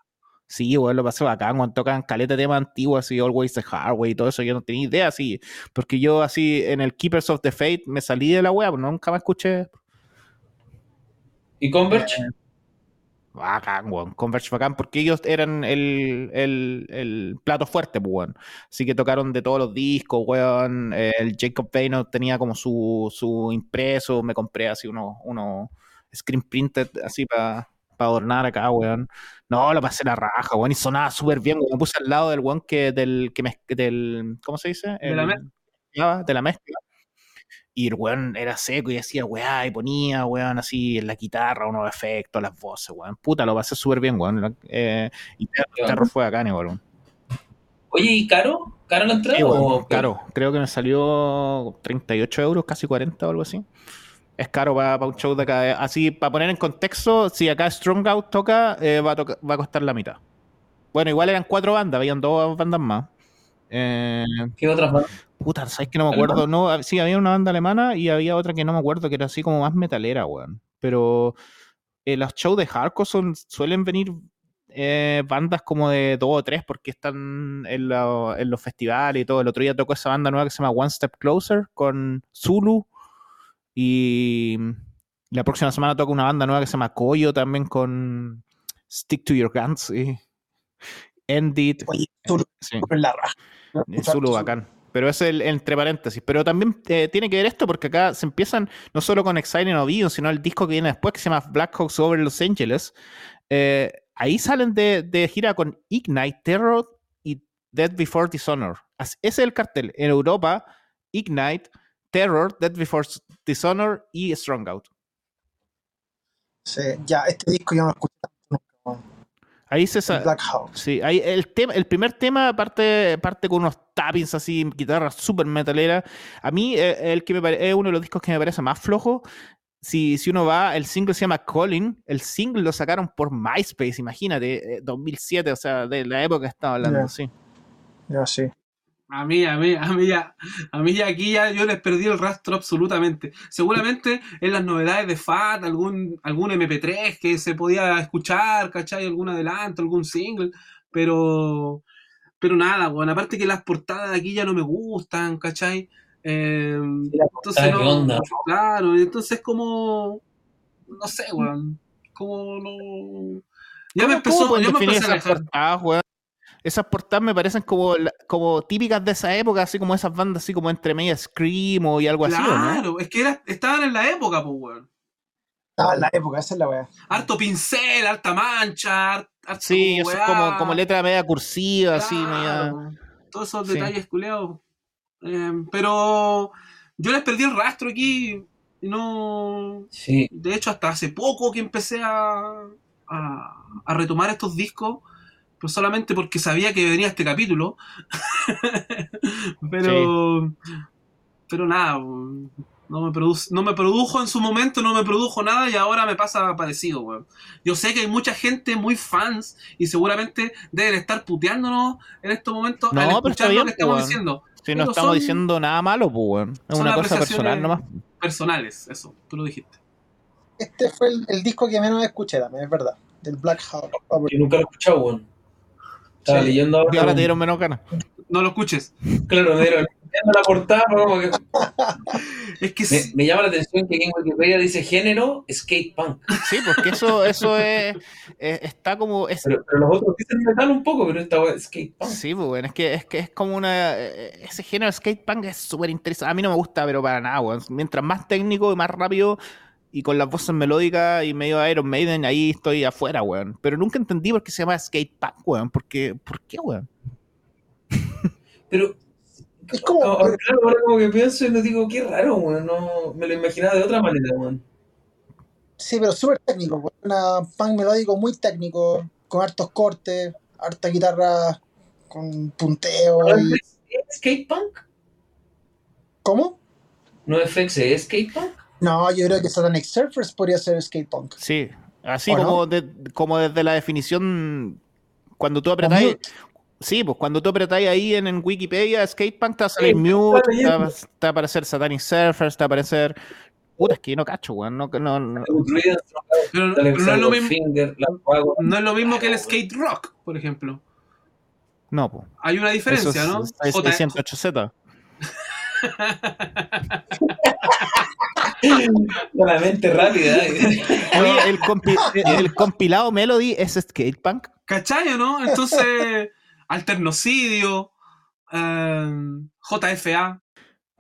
A: Sí, weón, lo pasé bacán, weón. Tocan caleta de temas antiguos, así, Always the Hard Way y todo eso. Yo no tenía idea, así. Porque yo, así, en el Keepers of the Fate me salí de la weá, pues nunca me escuché.
C: ¿Y Converge?
A: Bacán, weón. Converge bacán, porque ellos eran el, el, el plato fuerte, pues, weón. Así que tocaron de todos los discos, weón. Eh, El Jacob Payne tenía como su, su impreso. Me compré así unos uno screen printed, así para adornar acá, weón. No, lo pasé la raja, weón. Y sonaba súper bien, weón. Me puse al lado del weón que, del, que me, del, ¿cómo se dice?
B: De la
A: El-
B: mezcla.
A: De la mezcla. Y el weón era seco y decía, weá, y ponía, weón, así en la guitarra, unos efectos, las voces, weón. Puta, lo pasé súper bien, weón. Eh, y
C: Qué
A: Terror fue acá, weón.
C: Oye, ¿y caro? ¿Caro la entrada?
A: Sí, weón,
C: o-
A: caro. Creo que me salió 38 euros, casi 40 o algo así. Es caro para un show de acá. Así, para poner en contexto, si acá Strong Out toca, eh, va, a toca- va a costar la mitad. Bueno, igual eran cuatro bandas, habían dos bandas más. Eh,
C: ¿Qué otras bandas?
A: Puta, ¿sabes que no me acuerdo? No, sí, había una banda alemana y había otra que no me acuerdo, que era así como más metalera, weón. Pero eh, los shows de hardcore son, suelen venir eh, bandas como de dos o tres porque están en los festivales y todo. El otro día tocó esa banda nueva que se llama One Step Closer con Zulu. Y la próxima semana toca una banda nueva que se llama Koyo también con Stick to Your Guns y End It.
D: Oye,
A: Sí.
D: en la raja.
A: Es Zulu bacán. Pero es el entre paréntesis. Pero también eh, tiene que ver esto porque acá se empiezan no solo con Exciting Oblivion, sino el disco que viene después que se llama Black Hawks Over Los Angeles. Eh, ahí salen de, de gira con Ignite, Terror y Dead Before Dishonor. Ese es el cartel. En Europa, Ignite, Terror, Dead Before Dishonor y Strong Out.
D: Sí, ya, este disco yo no lo escuché nunca.
A: Ahí se
D: El
A: sa-
D: Black House.
A: Sí, ahí el, tema, el primer tema parte, parte con unos tappings así, guitarra súper metalera. A mí, eh, el que me pare- es uno de los discos que me parece más flojo. Si, si uno va, el single se llama Calling. El single lo sacaron por MySpace, imagínate, eh, 2007, o sea, de la época que estaba hablando, sí.
D: Ya, sí.
B: A mí, a mí, a mí ya, a mí ya aquí ya yo les perdí el rastro absolutamente. Seguramente en las novedades de FAT, algún, algún MP3 que se podía escuchar, ¿cachai? Algún adelanto, algún single, pero, pero nada, bueno, aparte que las portadas de aquí ya no me gustan, ¿cachai? Eh, entonces
C: ¿qué
B: no,
C: onda?
B: claro, entonces como, no sé, weón, como no... Ya me
A: ¿Cómo- cómo
B: empezó, ya me empecé a
A: portadas, weón? Esas portadas me parecen como, como típicas de esa época, así como esas bandas así como entre media Scream o y algo así, ¿o ¿no?
B: Claro, es que era, estaban en la época, pues, weón.
D: Estaba en la época, esa es la weá.
B: harto pincel, harta mancha, har- harto
A: Sí, eso es como, como letra media cursiva, así, media...
B: Todos esos
A: Sí.
B: detalles culeados. Eh, pero yo les perdí el rastro aquí y no.
C: Sí,
B: De hecho, hasta hace poco que empecé a, a, a retomar estos discos, pues solamente porque sabía que venía este capítulo. pero. Pero nada, no me, produ- no me produjo en su momento, no me produjo nada y ahora me pasa parecido, weón. Yo sé que hay mucha gente muy fans y seguramente deben estar puteándonos en estos momentos
A: No,
B: al
A: pero está
B: escuchar lo
A: bien,
B: que estamos
A: weón.
B: diciendo.
A: Si no
B: Pero
A: estamos
B: son-
A: diciendo nada malo, pues, weón. Es
B: son
A: una cosa
B: apreciaciones-
A: personal nomás.
B: Personales, eso, tú lo dijiste.
D: Este fue el, el disco que menos escuché también, es verdad. del Black Hawk.
C: Yo nunca lo he escuchado, weón. Estaba
D: Sí.
C: leyendo ahora.
A: Y ahora te dieron menos ganas.
B: No lo escuches.
C: Claro, me dieron. La portada, pero como que-
B: Es que
C: me,
B: sí.
C: me llama la atención que aquí en Wikipedia dice género skate punk.
A: Sí, porque eso, eso es, es- está como. Es,
C: Pero, pero los otros dicen metal un poco, pero esta es skate punk.
A: Sí, pues, bueno, es que, es que es como una. eh, Ese género skate punk es súper interesante. A mí no me gusta, pero para nada, weón. Mientras más técnico y más rápido y con las voces melódicas y medio Iron Maiden, ahí estoy afuera, weón. Pero nunca entendí por qué se llama skate punk, weón. ¿Por qué, ¿Por qué, weón?
C: Pero
D: Es como,
C: ahora, claro, ahora como que pienso y me digo, qué raro, weón. No, me lo imaginaba de otra manera, weón.
D: sí, pero súper técnico. weón. Una punk melódico muy técnico, con hartos cortes, harta guitarra con punteo. y-
C: ¿Es skate punk?
D: ¿Cómo?
C: ¿No es FX, es skate punk?
D: No, yo creo que Satanic Surfers podría ser skate punk.
A: Sí, así como, de- como desde la definición. Cuando tú apretáis. Sí, pues cuando tú apretáis ahí en, en Wikipedia Skate Punk, te va a salir
C: Sí,
A: Mute,
C: está
A: te va, a aparecer Satanic Surfers, te va a aparecer. Puta, es que yo no cacho, weón. No, no, no-
C: Ruido,
B: Pero, pero no, es lo mismo,
C: Finger, la Pago.
B: no es lo mismo que el skate rock, por ejemplo.
A: no, pues.
B: Hay una diferencia,
A: Eso es-
B: ¿no?
A: es
B: J-
A: 608Z.
C: La mente rápida.
A: Oye, el, compi- el compilado Melody es Skate Punk.
B: ¿Cachai o no? Entonces, alternocidio, em, JFA.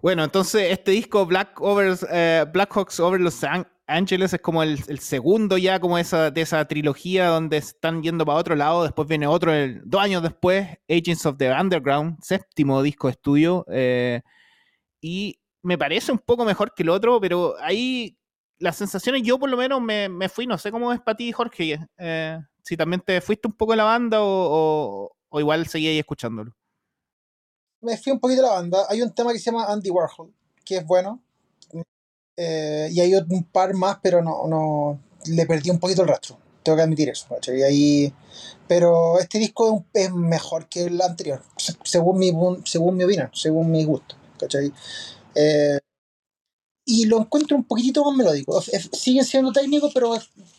A: Bueno, entonces este disco Black, Over, eh, Black Hawks Over Los An- Ángeles es como el, el segundo ya como esa, de esa trilogía donde están yendo para otro lado. Después viene otro, el- dos años después, Agents of the Underground, séptimo disco de estudio. eh, y me parece un poco mejor que el otro, pero ahí las sensaciones yo por lo menos me, me fui, no sé cómo es para ti, Jorge. eh, si también te fuiste un poco de la banda o, o- igual seguí ahí escuchándolo.
D: Me fui un poquito de la banda. Hay un tema que se llama Andy Warhol, que es bueno. Eh, y hay un par más, pero no, no le perdí un poquito el rastro. Tengo que admitir eso. ¿cachai? Y ahí, pero este disco es, mejor que el anterior, se- según mi, según mi opinión, según mi gusto. ¿cachai? Eh, y lo encuentro un poquitito más melódico. Siguen siendo técnicos, pero,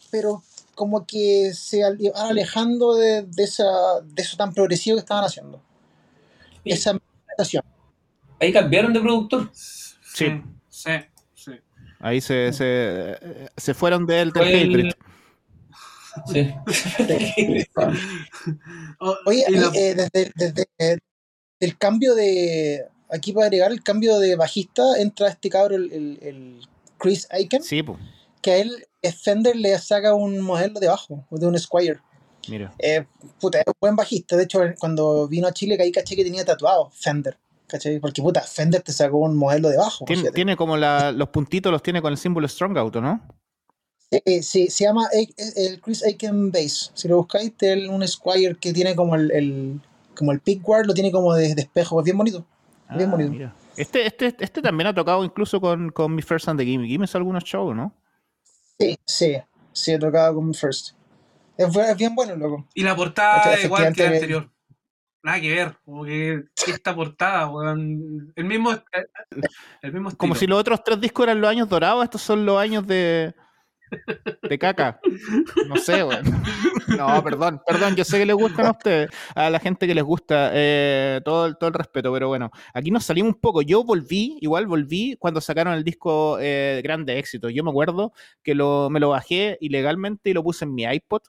D: pero como que se van alejando de, de, esa, de eso tan progresivo que estaban haciendo. Esa sensación.
C: Ahí cambiaron de productor.
B: Sí, sí, sí.
A: Ahí se, se, se fueron del, del
C: Fue el-. Sí.
D: Oye, eh, desde, desde, eh, el cambio de. Aquí para agregar el cambio de bajista, entra este cabro, el, el- el Chris Aiken,
A: Sí, pues,
D: que a él Fender le saca un modelo de bajo, de un Squire.
A: mira.
D: Eh, puta, es un buen bajista. De hecho, cuando vino a Chile, ahí caché que tenía tatuado Fender. ¿Cachai? Porque puta, Fender te sacó un modelo de bajo.
A: Tiene, como la- los puntitos, los tiene con el símbolo Strong Auto, ¿no?
D: Eh, sí, se llama el Chris Aiken Bass. Si lo buscáis, es un Squire que tiene como el, el- como el pick guard, lo tiene como de, de espejo. Es bien bonito. Bien
A: Ah,
D: bonito.
A: mira. Este, este, este también ha tocado incluso con, con Mi First and the Game. Game algunos shows, ¿no?
D: Sí, sí, sí, he tocado con First. Es, bien bueno, loco.
B: Y la portada
D: Este,
B: es igual que la anterior. Nada que ver. Como que esta portada, weón. El mismo, el mismo
A: Como si los otros tres discos eran los años dorados, estos son los años de. De caca. No sé, weón. No, perdón, perdón, yo sé que les gustan a ustedes, a la gente que les gusta, eh, todo, todo el respeto, pero bueno, aquí nos salimos un poco. Yo volví, igual volví cuando sacaron el disco eh, Grande Éxito. Yo me acuerdo que lo, me lo bajé ilegalmente y lo puse en mi iPod.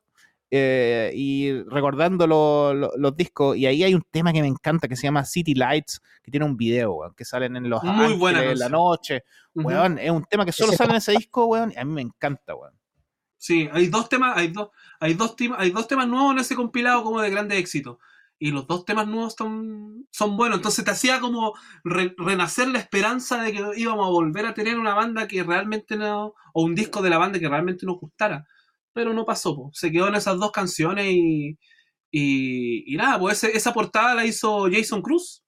A: Eh, y recordando lo- lo- los discos, y ahí hay un tema que me encanta que se llama City Lights, que tiene un video, weón, que salen en los
B: Muy buena
A: ángeles, la noche,
B: Ujú.
A: weón, es un tema que solo sale en ese disco, weón, y a mí me encanta, weón.
B: Sí, hay dos temas, hay dos, hay dos temas, hay dos temas nuevos en ese compilado como de grande éxito. Y los dos temas nuevos son, son buenos. Entonces te hacía como re- renacer la esperanza de que íbamos a volver a tener una banda que realmente no, o un disco de la banda que realmente nos gustara. Pero no pasó, po. se quedó en esas dos canciones y, y, y nada, pues ese- esa portada la hizo Jason Cruz,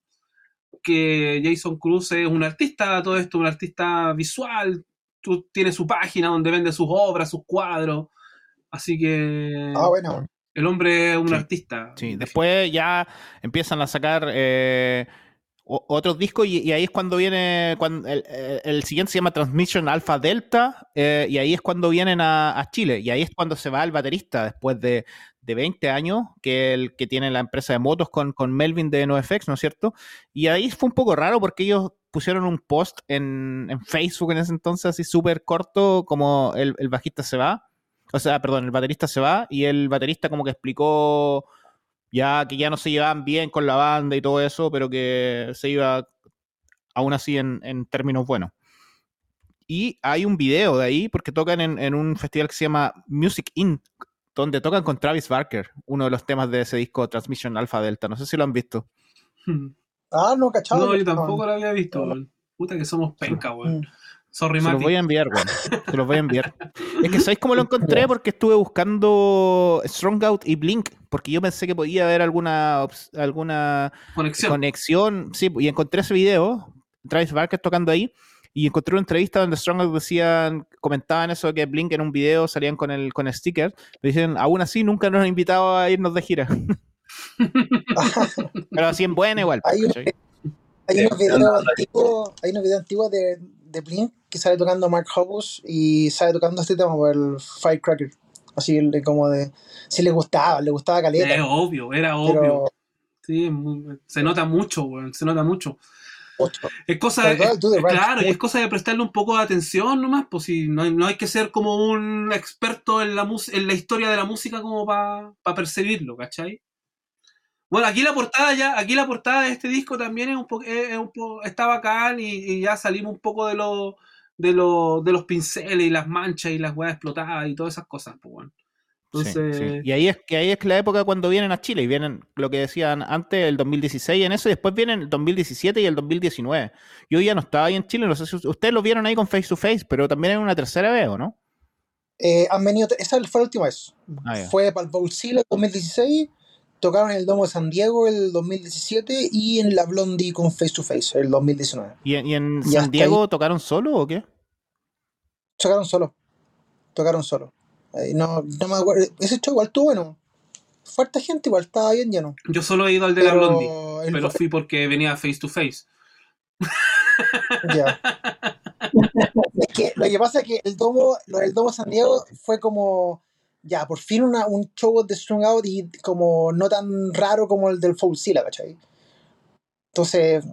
B: que Jason Cruz es un artista, todo esto, un artista visual, tú, tiene su página donde vende sus obras, sus cuadros, así que
D: Ah, bueno.
B: el hombre es un
A: Sí,
B: artista.
A: Sí, después ya empiezan a sacar eh, otros discos y, ahí es cuando viene, cuando el, el- siguiente se llama Transmission Alpha Delta eh, y ahí es cuando vienen a, a Chile y ahí es cuando se va el baterista después de, de 20 años que el que tiene la empresa de motos con, con Melvin de NoFX, ¿no es cierto? Y ahí fue un poco raro porque ellos pusieron un post en, en Facebook en ese entonces así súper corto como el, el bajista se va, o sea, perdón, el baterista se va y el baterista como que explicó ya que ya no se llevaban bien con la banda y todo eso, pero que se iba aún así en, en términos buenos. Y hay un video de ahí, porque tocan en, en un festival que se llama Music In, donde tocan con Travis Barker, uno de los temas de ese disco Transmission Alpha Delta. No sé si lo han visto.
D: Ah, no, cachado.
B: No, yo tampoco lo había visto, weón. Puta que somos penca, weón. Sorry,
A: Se los voy a enviar, weón. Se los voy a enviar. Es que ¿sabéis cómo lo encontré? Porque estuve buscando Strongout y Blink, porque yo pensé que podía haber alguna, alguna
B: Conexión.
A: conexión, sí, y encontré ese video, Travis Barker tocando ahí, y encontré una entrevista donde Strong decían, comentaban eso de que Blink en un video salían con el, con el sticker, pero dicen, aún así nunca nos han invitado a irnos de gira. pero así en buena igual.
D: Hay, unos videos antiguos, hay unos videos antiguos de, de Blink que sale tocando Mark Hoppus y sale tocando este tema, el Firecracker. Así como de. Si le gustaba, le gustaba caleta.
B: Es obvio, era obvio.
D: pero.
B: Sí, se nota mucho, weón. Se nota mucho.
D: ocho.
B: Es cosa de, es- claro, y es cosa de prestarle un poco de atención nomás, pues si no hay, no hay que ser como un experto en la, en la historia de la música como para percibirlo, ¿cachai? Bueno, aquí la portada ya, aquí la portada de este disco también es un poco, es un po- está bacán y, y ya salimos un poco de los de los de los pinceles y las manchas y las weas explotadas y todas esas cosas, pues bueno.
A: Sí,
B: Entonces,
A: sí. Y ahí es que ahí es la época cuando vienen a Chile y vienen lo que decían antes, el 2016 en eso, y después vienen el 2017 y el 2019. Yo ya no estaba ahí en Chile, no sé si ustedes lo vieron ahí con Face to Face, pero también en una tercera vez, ¿o no?
D: Eh, han venido, esa fue la última vez.
A: Ah.
D: Fue para el el 2016, tocaron en el Domo de San Diego el 2017 y en la Blondie con Face to Face el 2019.
A: ¿Y, en- y en
D: Y
A: San Diego tocaron solo o qué?
D: Tocaron solo. Tocaron solo. Eh, no, no me acuerdo. Ese show igual estuvo bueno. Fuerte gente, igual estaba bien lleno.
B: yo solo he ido al de la Blondie,
D: el-
B: pero fui porque venía face to face.
D: Ya. es que lo que pasa es que el domo, lo del domo San Diego fue como ya, por fin una, un show de Strung Out y como no tan raro como el del Foul Sila, ¿cachai? Entonces,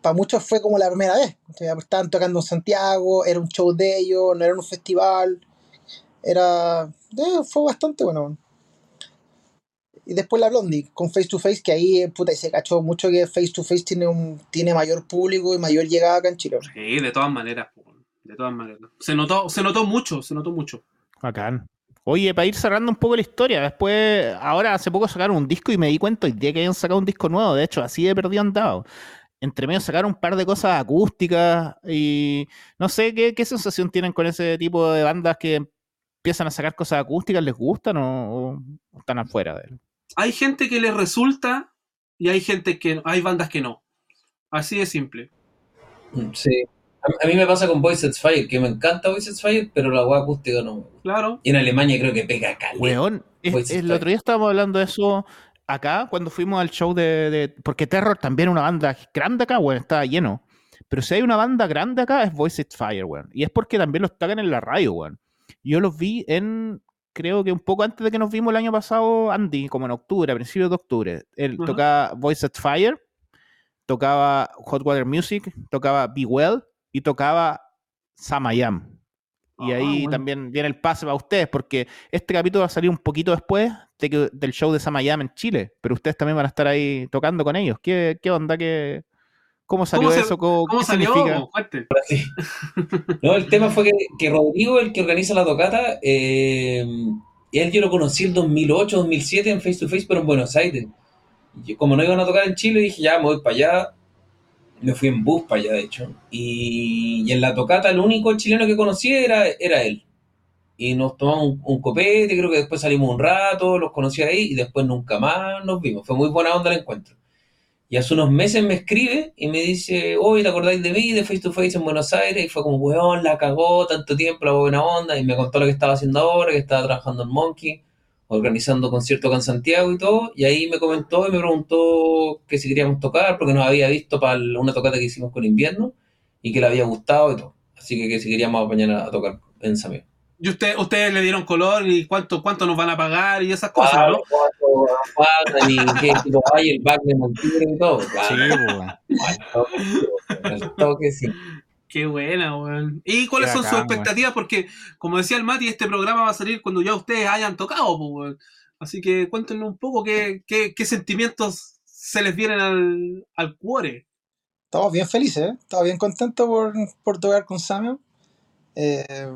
D: para muchos fue como la primera vez. O sea, estaban tocando en Santiago, era un show de ellos, no era un festival. Era. eh, fue bastante bueno. Y después la Blondie, con Face to Face, que ahí, puta, y se cachó mucho que Face to Face tiene un tiene mayor público y mayor llegada acá en Chile.
B: Sí, de todas maneras, de todas maneras. Se notó, se notó mucho, se notó mucho.
A: Bacán. Oye, para ir cerrando un poco la historia, después, ahora hace poco sacaron un disco y me di cuenta hoy día que habían sacado un disco nuevo, de hecho, así de perdido andado. Entre medio sacaron un par de cosas acústicas y no sé qué, qué sensación tienen con ese tipo de bandas que empiezan a sacar cosas acústicas, ¿les gustan o, o están afuera de él?
B: Hay gente que les resulta y hay gente que hay bandas que no. Así de simple.
C: Sí. A, a mí me pasa con Voices Fire, que me encanta Voices Fire, pero la agua acústica no me gusta.
B: Claro.
C: Y en Alemania creo que pega caleta.
A: Weón, es- el otro día estábamos hablando de eso acá, cuando fuimos al show de, de- Porque Terror también es una banda grande acá, weón, estaba lleno. Pero si hay una banda grande acá, es Voice It Fire, weón. Y es porque también los tocan en la radio, weón. Yo los vi en. Creo que un poco antes de que nos vimos el año pasado, Andy, como en octubre, a principios de octubre. Él tocaba Voice It Fire, tocaba Hot Water Music, tocaba Be Well y tocaba Samayam. Y
B: Ah,
A: ahí
B: bueno.
A: también viene el pase para ustedes, porque este capítulo va a salir un poquito después de que- del show de Samayam en Chile, pero ustedes también van a estar ahí tocando con ellos. ¿Qué, qué onda? ¿Qué, ¿Cómo salió
B: ¿Cómo se-
A: eso? ¿Cómo,
B: ¿Cómo salió?
C: Sí. No, el tema fue que, que Rodrigo, el que organiza la tocata, eh, él yo lo conocí el 2008, 2007 en Face to Face, pero en Buenos Aires. Y yo, como no iban a tocar en Chile, dije, ya, me voy para allá. Me fui en bus para allá, de hecho. Y, en la tocata, el único chileno que conocí era, era él. Y nos tomamos un, un copete, creo que después salimos un rato, los conocí ahí y después nunca más nos vimos. Fue muy buena onda el encuentro. Y hace unos meses me escribe y me dice, oye, ¿te acordáis de mí, de Face to Face en Buenos Aires? Y fue como, weón, la cagó tanto tiempo, la buena onda. Y me contó lo que estaba haciendo ahora, que estaba trabajando en Monkey. Organizando concierto acá en Santiago y todo, y ahí me comentó y me preguntó que si queríamos tocar, porque nos había visto para una tocata que hicimos con invierno y que le había gustado y todo. Así que, que si queríamos acompañar a, a tocar en Sameo.
B: Y usted, ustedes le dieron color y cuánto, cuánto nos van a pagar y esas cosas,
C: Claro,
B: ¿no?
C: cuánto pagan y qué tipo hay, el back de y todo.
A: Sí, po.
C: al toque, sí.
B: Qué buena, weón. ¿Y cuáles
A: Qué
B: son sus expectativas? Porque, como decía el Mati, este programa va a salir cuando ya ustedes hayan tocado, pues, weón. Así que cuéntenos un poco qué, qué, qué sentimientos se les vienen al, al cuore.
D: Estamos bien felices, ¿eh? Estamos bien contentos por, por tocar con Samuel. Eh,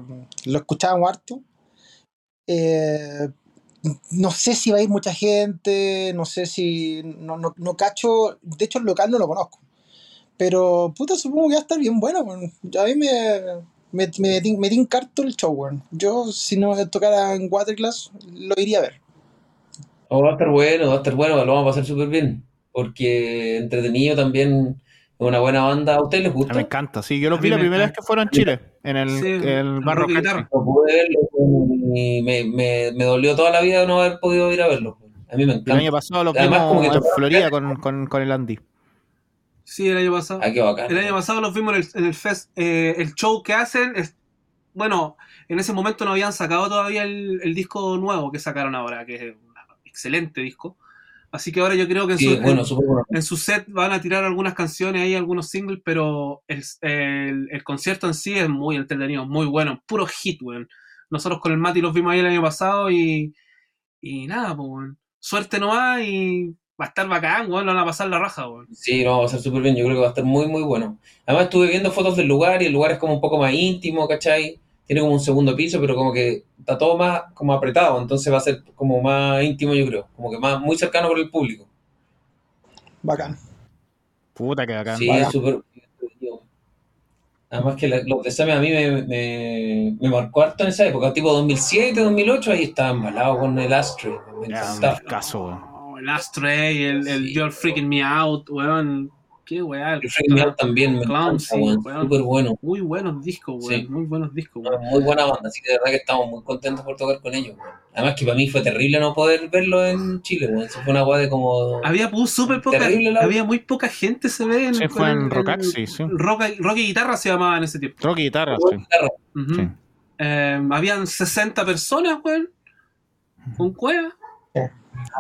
D: lo escuchábamos harto. Eh, no sé si va a ir mucha gente, no sé si. No, no, no cacho. De hecho, el local no lo conozco. Pero, puta, supongo que va a estar bien bueno. weón. A mí me, me, me, me tinca harto el show, weón. Yo, si no tocara en Waterclass, lo iría a ver.
C: Oh, va a estar bueno, va a estar bueno, lo vamos a pasar súper bien. Porque entretenido también, es una buena banda. ¿A ustedes les
A: A mí
C: gusta?
A: me encanta, sí. Yo los vi la
B: me
A: primera vez que fueron en Chile, en el,
B: Sí,
A: el
B: el
A: barro
B: guitarra.
C: No pude verlo y me, me, me dolió toda la vida no haber podido ir a verlo. A mí me
A: El
C: encanta.
A: año pasado
C: como
A: vimos
C: que
A: en Florida con, con, con el Andy.
B: Sí, el año pasado.
C: Ah, qué bacán.
B: El año pasado los vimos en el, en el fest. eh, el show que hacen es. Bueno, en ese momento no habían sacado todavía el, el disco nuevo que sacaron ahora, que es un excelente disco. Así que ahora yo creo que en,
C: Sí,
B: su,
C: bueno,
B: en, su set van a tirar algunas canciones ahí, algunos singles, pero el, el- el concierto en sí es muy entretenido, muy bueno, puro hit, weón. Nosotros con el Mati los vimos ahí el año pasado y. Y nada, pues, weón. Suerte nomás y va a estar bacán, weón, van a pasar la raja, weón.
C: Sí, lo vamos a hacer súper bien. Yo creo que va a estar muy, muy bueno. Además, estuve viendo fotos del lugar y el lugar es como un poco más íntimo, ¿cachai? Tiene como un segundo piso, pero como que está todo más como apretado. Entonces va a ser como más íntimo, yo creo. Como que más muy cercano por el público.
D: Bacán.
A: Puta que bacán.
C: Sí,
D: Bacán.
C: es súper. Además que la- los de Same a mí me, me, me marcó harto en esa época, tipo 2007, 2008, ahí estaba embalado con el Ashtray. Me encantaba.
A: caso, weón.
B: El Astray, el, el
C: Sí.
B: You're Freaking Me Out, weón. Qué weá.
C: El Freak Me Out también me
B: Clown,
C: encanta,
B: sí,
C: weón.
B: weón.
C: Súper bueno.
B: Muy buenos discos, weón.
C: Sí.
B: Muy buenos discos,
C: Una
B: weón.
C: muy buena banda, así que de verdad que estamos muy contentos por tocar con ellos. weón. Además que para mí fue terrible no poder verlo en Chile, weón. Eso fue una weá de como...
B: Había súper poca,
C: Terrible
B: había muy poca gente, se ve. En,
A: Sí, fue en
B: el-
A: Rockaxi, sí.
B: Rock, rock y guitarra se llamaba en ese tiempo.
A: Rock y guitarra, sí.
B: Eh, habían 60 personas, weón. Con cueva.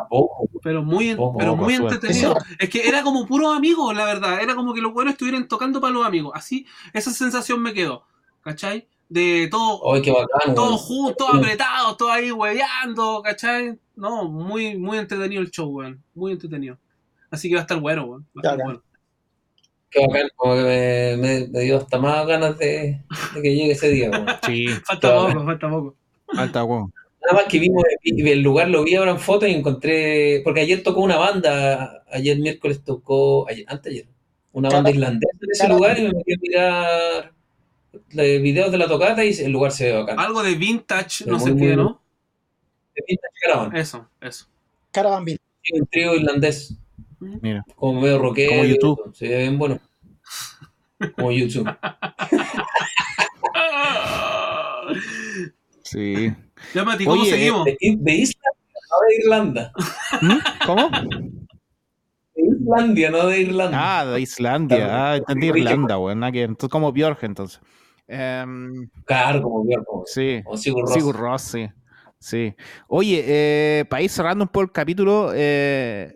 C: Poco.
B: Pero muy,
C: Poco,
B: pero
A: poco,
B: muy entretenido. Es que era como puros amigos, la verdad. Era como que los buenos estuvieran tocando para los amigos. Así, esa sensación me quedó. ¿Cachai? De todo,
C: Ay, qué bacán,
B: todos juntos, todos apretados, todos ahí hueveando, ¿cachai? No, muy, muy entretenido el show, weón. Muy entretenido. Así que va a estar bueno, weón. Va a estar
D: Ya,
B: bueno.
C: Qué bacán, como que me, me- me dio hasta más ganas de, de que llegue ese día, weón.
A: Sí,
B: Falta poco, falta poco.
A: falta weón.
C: Nada más que vimos vi- el lugar, lo vi ahora en foto y encontré. Porque ayer tocó una banda, ayer miércoles tocó, ayer, antes ayer, una banda
D: Cara-
C: irlandesa en ese lugar y me metí a mirar videos de la tocata y el lugar se ve bacán.
B: Algo de vintage, no sé qué. ¿no?
C: De Vintage Caravan,
B: Eso, eso.
D: Caravan
C: sí, un trío irlandés,
A: Mira.
C: como medio rockero.
A: Como YouTube.
C: Se ve bien bueno. Como YouTube.
A: Sí.
B: Ya, Mati, ¿cómo
A: Oye,
B: seguimos?
C: De, de Islandia, no de Irlanda.
A: ¿Mm? ¿Cómo?
C: De Islandia, no de Irlanda.
A: Ah, de Islandia.
C: Claro.
A: Ah, entendí. Irlanda, weón. Entonces, como Björk, entonces. Em,
C: Claro, como como,
A: sí.
C: como Sigur Rós.
A: Sigur Rós, sí. Sí. Oye, eh, para ir cerrando un poco el capítulo, eh,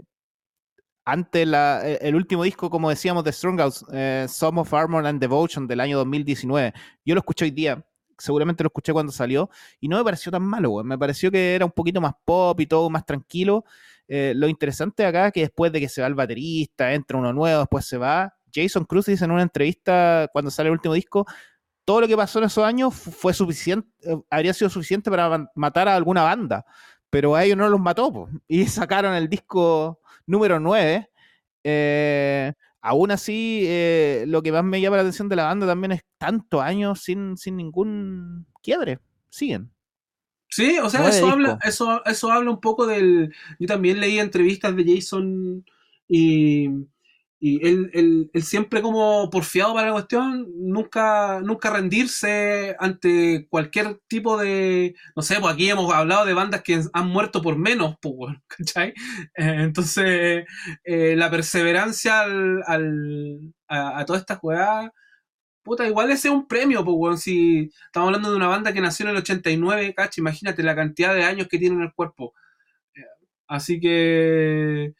A: ante la, eh, el último disco, como decíamos, de Stronghouse, eh, Song of Armor and Devotion del año 2019, yo lo escuché hoy día, seguramente lo escuché cuando salió, y no me pareció tan malo, me pareció que era un poquito más pop y todo, más tranquilo. Eh, lo interesante acá es que después de que se va el baterista, entra uno nuevo, después se va, Jason Cruz dice en una entrevista cuando sale el último disco, todo lo que pasó en esos años fu- fue suficiente, eh, habría sido suficiente para matar a alguna banda, pero a ellos no los mató, y sacaron el disco número 9. eh, aún así, eh, lo que más me llama la atención de la banda también es tantos años sin, sin ningún quiebre. Siguen.
B: Sí, o sea, eso habla, eso, eso habla un poco del. Yo también leí entrevistas de Jason y, y él, él, él siempre como porfiado para la cuestión, nunca, nunca rendirse ante cualquier tipo de, no sé, pues aquí hemos hablado de bandas que han muerto por menos, pues, ¿cachai? Eh, entonces, eh, la perseverancia al, al- a, a todas estas puta, igual ese es un premio, pues, si estamos hablando de una banda que nació en el 89, ¿cachai? Imagínate la cantidad de años que tiene en el cuerpo. Eh, Así que,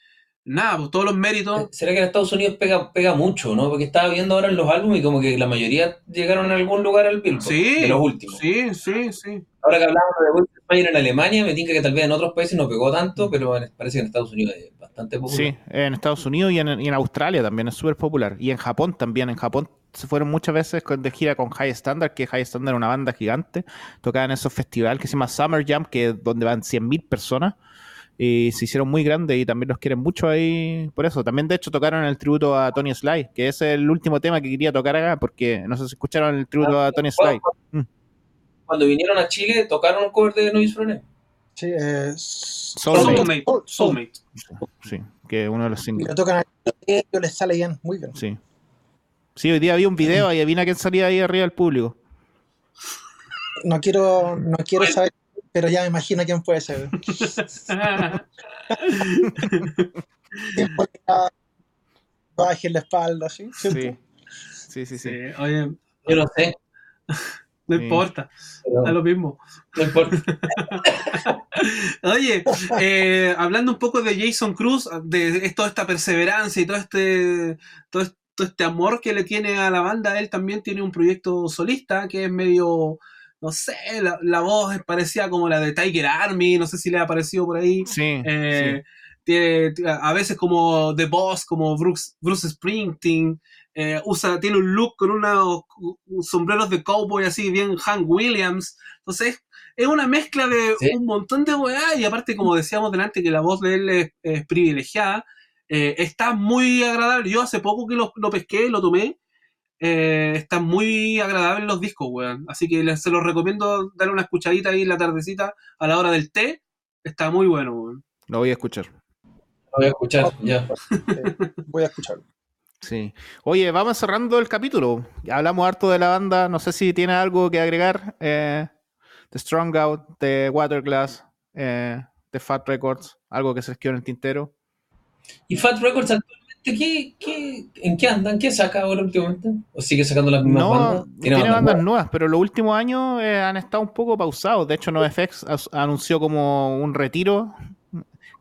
B: nada, pues todos los méritos.
C: ¿Será que en Estados Unidos pega, pega mucho, no? Porque estaba viendo ahora en los álbumes y como que la mayoría llegaron a algún lugar al Billboard.
B: Sí,
C: De los últimos.
B: Sí, sí, sí.
C: Ahora que hablamos de Mayer en Alemania, me tinca que tal vez en otros países no pegó tanto, pero en- parece que en Estados Unidos es bastante popular.
A: Sí, en Estados Unidos y en, y en Australia también es súper popular. Y en Japón también. En Japón se fueron muchas veces con- de gira con High Standard, que High Standard era una banda gigante. Tocaban en esos festivales que se llama Summer Jam, que es donde van 100.000 personas. Y se hicieron muy grandes y también los quieren mucho ahí por eso. También, de hecho, tocaron el tributo a Tony Sly, que es el último tema que quería tocar acá, porque no sé si escucharon el tributo a Tony Sly. Mm.
C: Cuando vinieron a Chile, tocaron un cover de Noise From
D: Sí, eh,
A: Soulmate.
B: Soulmate.
D: Soul-
B: Soulmate.
A: Sí, que es uno de los
D: Y lo tocan a ellos les sale bien, muy bien.
A: Sí. Sí, hoy día había un video y adivina quién salía ahí arriba del público.
D: No quiero, no quiero saber, pero ya me imagino quién puede ser. Baje la espalda, ¿sí? ¿Cierto?
A: Sí. Sí, sí, sí.
B: Sí, oye,
C: Yo no sé,
B: no
A: Sí.
B: importa, da lo mismo.
C: no importa.
B: Oye, eh, hablando un poco de Jason Cruz, de es- toda esta perseverancia y todo este, todo, es- todo este amor que le tiene a la banda, él también tiene un proyecto solista que es medio, no sé, la, la voz es parecida como la de Tiger Army, no sé si le ha parecido por ahí.
A: Sí,
B: Eh, tiene a veces como The Boss, como Bruce, Bruce Springsteen, eh, usa, tiene un look con unos sombreros de cowboy así bien Hank Williams. Entonces, es una mezcla de
C: Sí.
B: un montón de weá, y aparte, como decíamos delante, que la voz de él es, es privilegiada, eh, está muy agradable. Yo hace poco que lo, lo pesqué, lo tomé, eh, está muy agradable los discos, weón. Así que les, se los recomiendo darle una escuchadita ahí en la tardecita a la hora del té. Está muy bueno, weón.
A: Lo voy a escuchar.
C: Lo voy a escuchar, ya.
D: Eh, voy a escucharlo.
A: Sí. Oye, vamos cerrando el capítulo. Ya hablamos harto de la banda. No sé si tiene algo que agregar. Eh, de Strong Out, de Waterglass, eh, de Fat Records. Algo que se les quedó en el tintero.
C: ¿Y Fat Records actualmente qué, qué, en qué andan? ¿Qué saca ahora últimamente? ¿O sigue sacando las mismas
A: No,
C: bandas?
A: tiene, bandas
C: nuevas?
A: nuevas, pero los últimos años eh, han estado un poco pausados. De hecho, NoFX anunció como un retiro.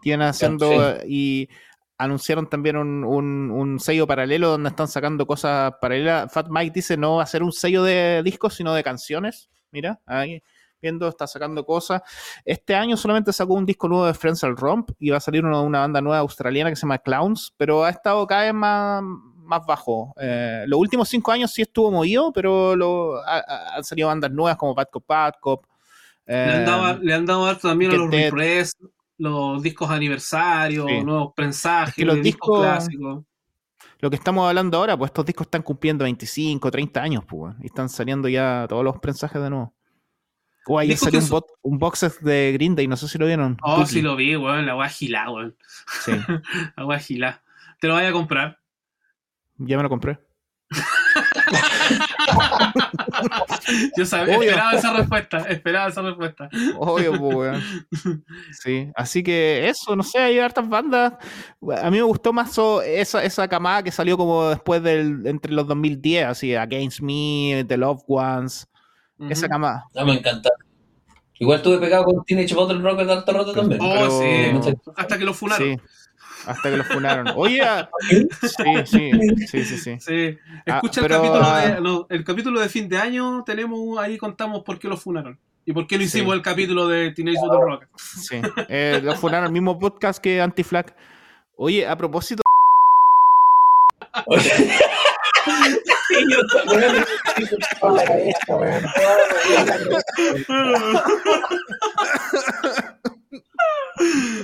A: Tienen haciendo
C: sí.
A: eh, y anunciaron también un, un- un sello paralelo donde están sacando cosas paralelas. Fat Mike dice no va a ser un sello de discos, sino de canciones. Mira, ahí viendo, está sacando cosas. Este año solamente sacó un disco nuevo de Friends al Romp y va a salir una, una banda nueva australiana que se llama Clowns, pero ha estado cada vez más, más bajo. Eh, los últimos cinco años sí estuvo movido, pero lo, ha- ha- han salido bandas nuevas como Bad Cop, Bad Cop.
B: Le han
A: eh,
B: dado, le han dado harto también a los repress, los discos aniversarios,
A: Sí.
B: nuevos prensajes,
A: Es que los
B: de discos,
A: discos-
B: clásicos.
A: lo que estamos hablando ahora, pues estos discos están cumpliendo 25, 30 años, pues, y están saliendo ya todos los prensajes de nuevo. O ayer salió un, bot- un box set de Green Day, no sé si lo vieron.
B: Oh, sí lo vi, weón, la weá gilá, weón.
A: Sí,
B: La weá gilá. Te lo vaya a comprar.
A: ya me lo compré.
B: Yo sabía,
A: Obvio.
B: esperaba esa respuesta, esperaba esa respuesta.
A: Obvio, pues, weón. Sí, así que eso, no sé, hay hartas bandas. A mí me gustó más so- esa, esa camada que salió como después del, entre los 2010, así, Against Me, The Loved Ones, esa camada.
C: No, me encanta. Igual estuve pegado con Teenage Bottle Rocket harto rato también.
B: Oh,
A: Pero-
B: sí, hasta que lo funaron.
A: Sí, hasta que lo funaron. Oye, ah, sí, sí, sí, sí, sí. Ah,
B: Escucha
A: pero,
B: el, capítulo
A: ah,
B: de, el capítulo de fin de año, tenemos ahí contamos por qué lo funaron. Y por qué no
A: Sí.
B: hicimos el capítulo de Teenage Mutant Rock.
A: Sí, eh, lo funaron el mismo podcast que Anti-Flag. Oye, a propósito,
C: Sí, yo también.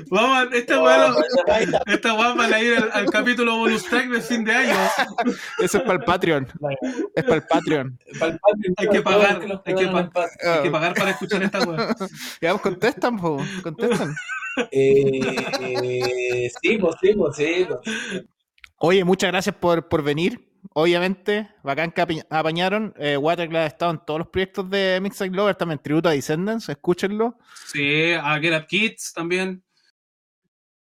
B: Vamos, a- esta weá
D: Ahí está.
B: esta weá van a ir al, al capítulo bonus track de fin de año.
A: eso es para el Patreon. Es para el Patreon.
B: Hay que pagar, hay que pa-. Hay que pagar para escuchar esta weá.
A: Ya, pues, contestan, po, contestan.
C: Eh, sí, pues sí, pues sí. Pues.
A: Oye, muchas gracias por, por venir. Obviamente, bacán que apañaron. Eh, Waterclass ha estado en todos los proyectos de Mixed Glover, también tributo a Descendants, escúchenlo.
B: Sí, a Get Up Kids también.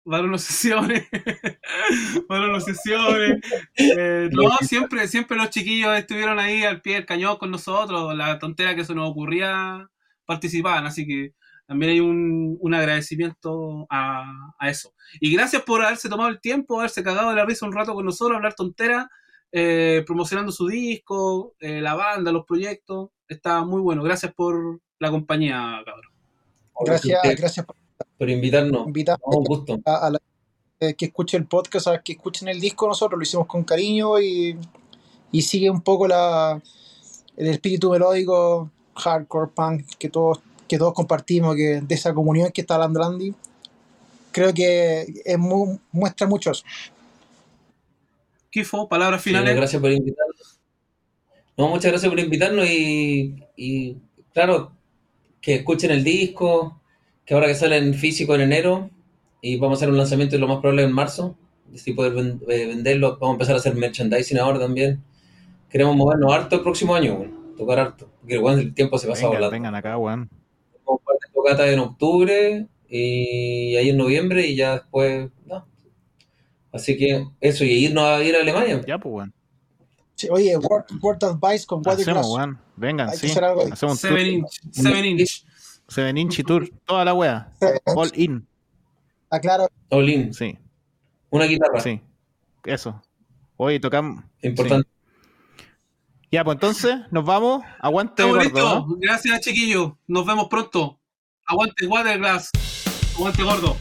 B: Van las sesiones. Van las sesiones. Eh, no, siempre, siempre los chiquillos estuvieron ahí al pie del cañón con nosotros. La tontera que se nos ocurría participaban. Así que también hay un, un agradecimiento a, a eso. Y gracias por haberse tomado el tiempo, haberse cagado de la risa un rato con nosotros, hablar tontera, eh, promocionando su disco, eh, la banda, los proyectos. Está muy bueno. Gracias por la compañía, cabrón.
D: Gracias, gracias por
C: por invitarnos.
D: invitarme
C: No, un gusto.
D: a, a la eh, que escuche el podcast, a que escuchen el disco. Nosotros lo hicimos con cariño y, y sigue un poco la, el espíritu melódico, hardcore, punk, que todos, que todos compartimos, que de esa comunión que está hablando Andy. Creo que es mu- muestra mucho eso.
B: Kifo, palabras
C: Sí,
B: finales.
C: gracias por invitarnos. No, muchas gracias por invitarnos y, y, claro, que escuchen el disco, que ahora que sale en físico en enero y vamos a hacer un lanzamiento lo más probable en marzo, si poder ven- eh, venderlo, vamos a empezar a hacer merchandising ahora también. Queremos movernos harto el próximo año, tocar harto, porque bueno, el tiempo se pasa volando.
A: vengan acá, weón.
C: Tenemos un par de tocatas en octubre y ahí en noviembre y ya después, no. Así que eso, y irnos a ir a Alemania.
A: Ya, pues, weón.
D: Sí, oye, Word, Word Advice con.
A: Hacemos, weón. Vengan,
D: Hay que
A: sí.
D: hacer algo.
A: Hacemos un
B: Seven
A: tour.
B: inch, seven inch.
A: Seven Inch y Tour. Toda la wea. All in.
D: Aclaro,
C: All in,
A: Sí,
C: una guitarra,
A: sí. Eso. Oye, tocamos.
C: importante.
A: Ya, pues entonces, nos vamos. Aguante,
B: Estamos
A: gordo,
B: listos.
A: ¿no?
B: Gracias, chiquillos. Nos vemos pronto. Aguante Waterglass. Aguante gordo.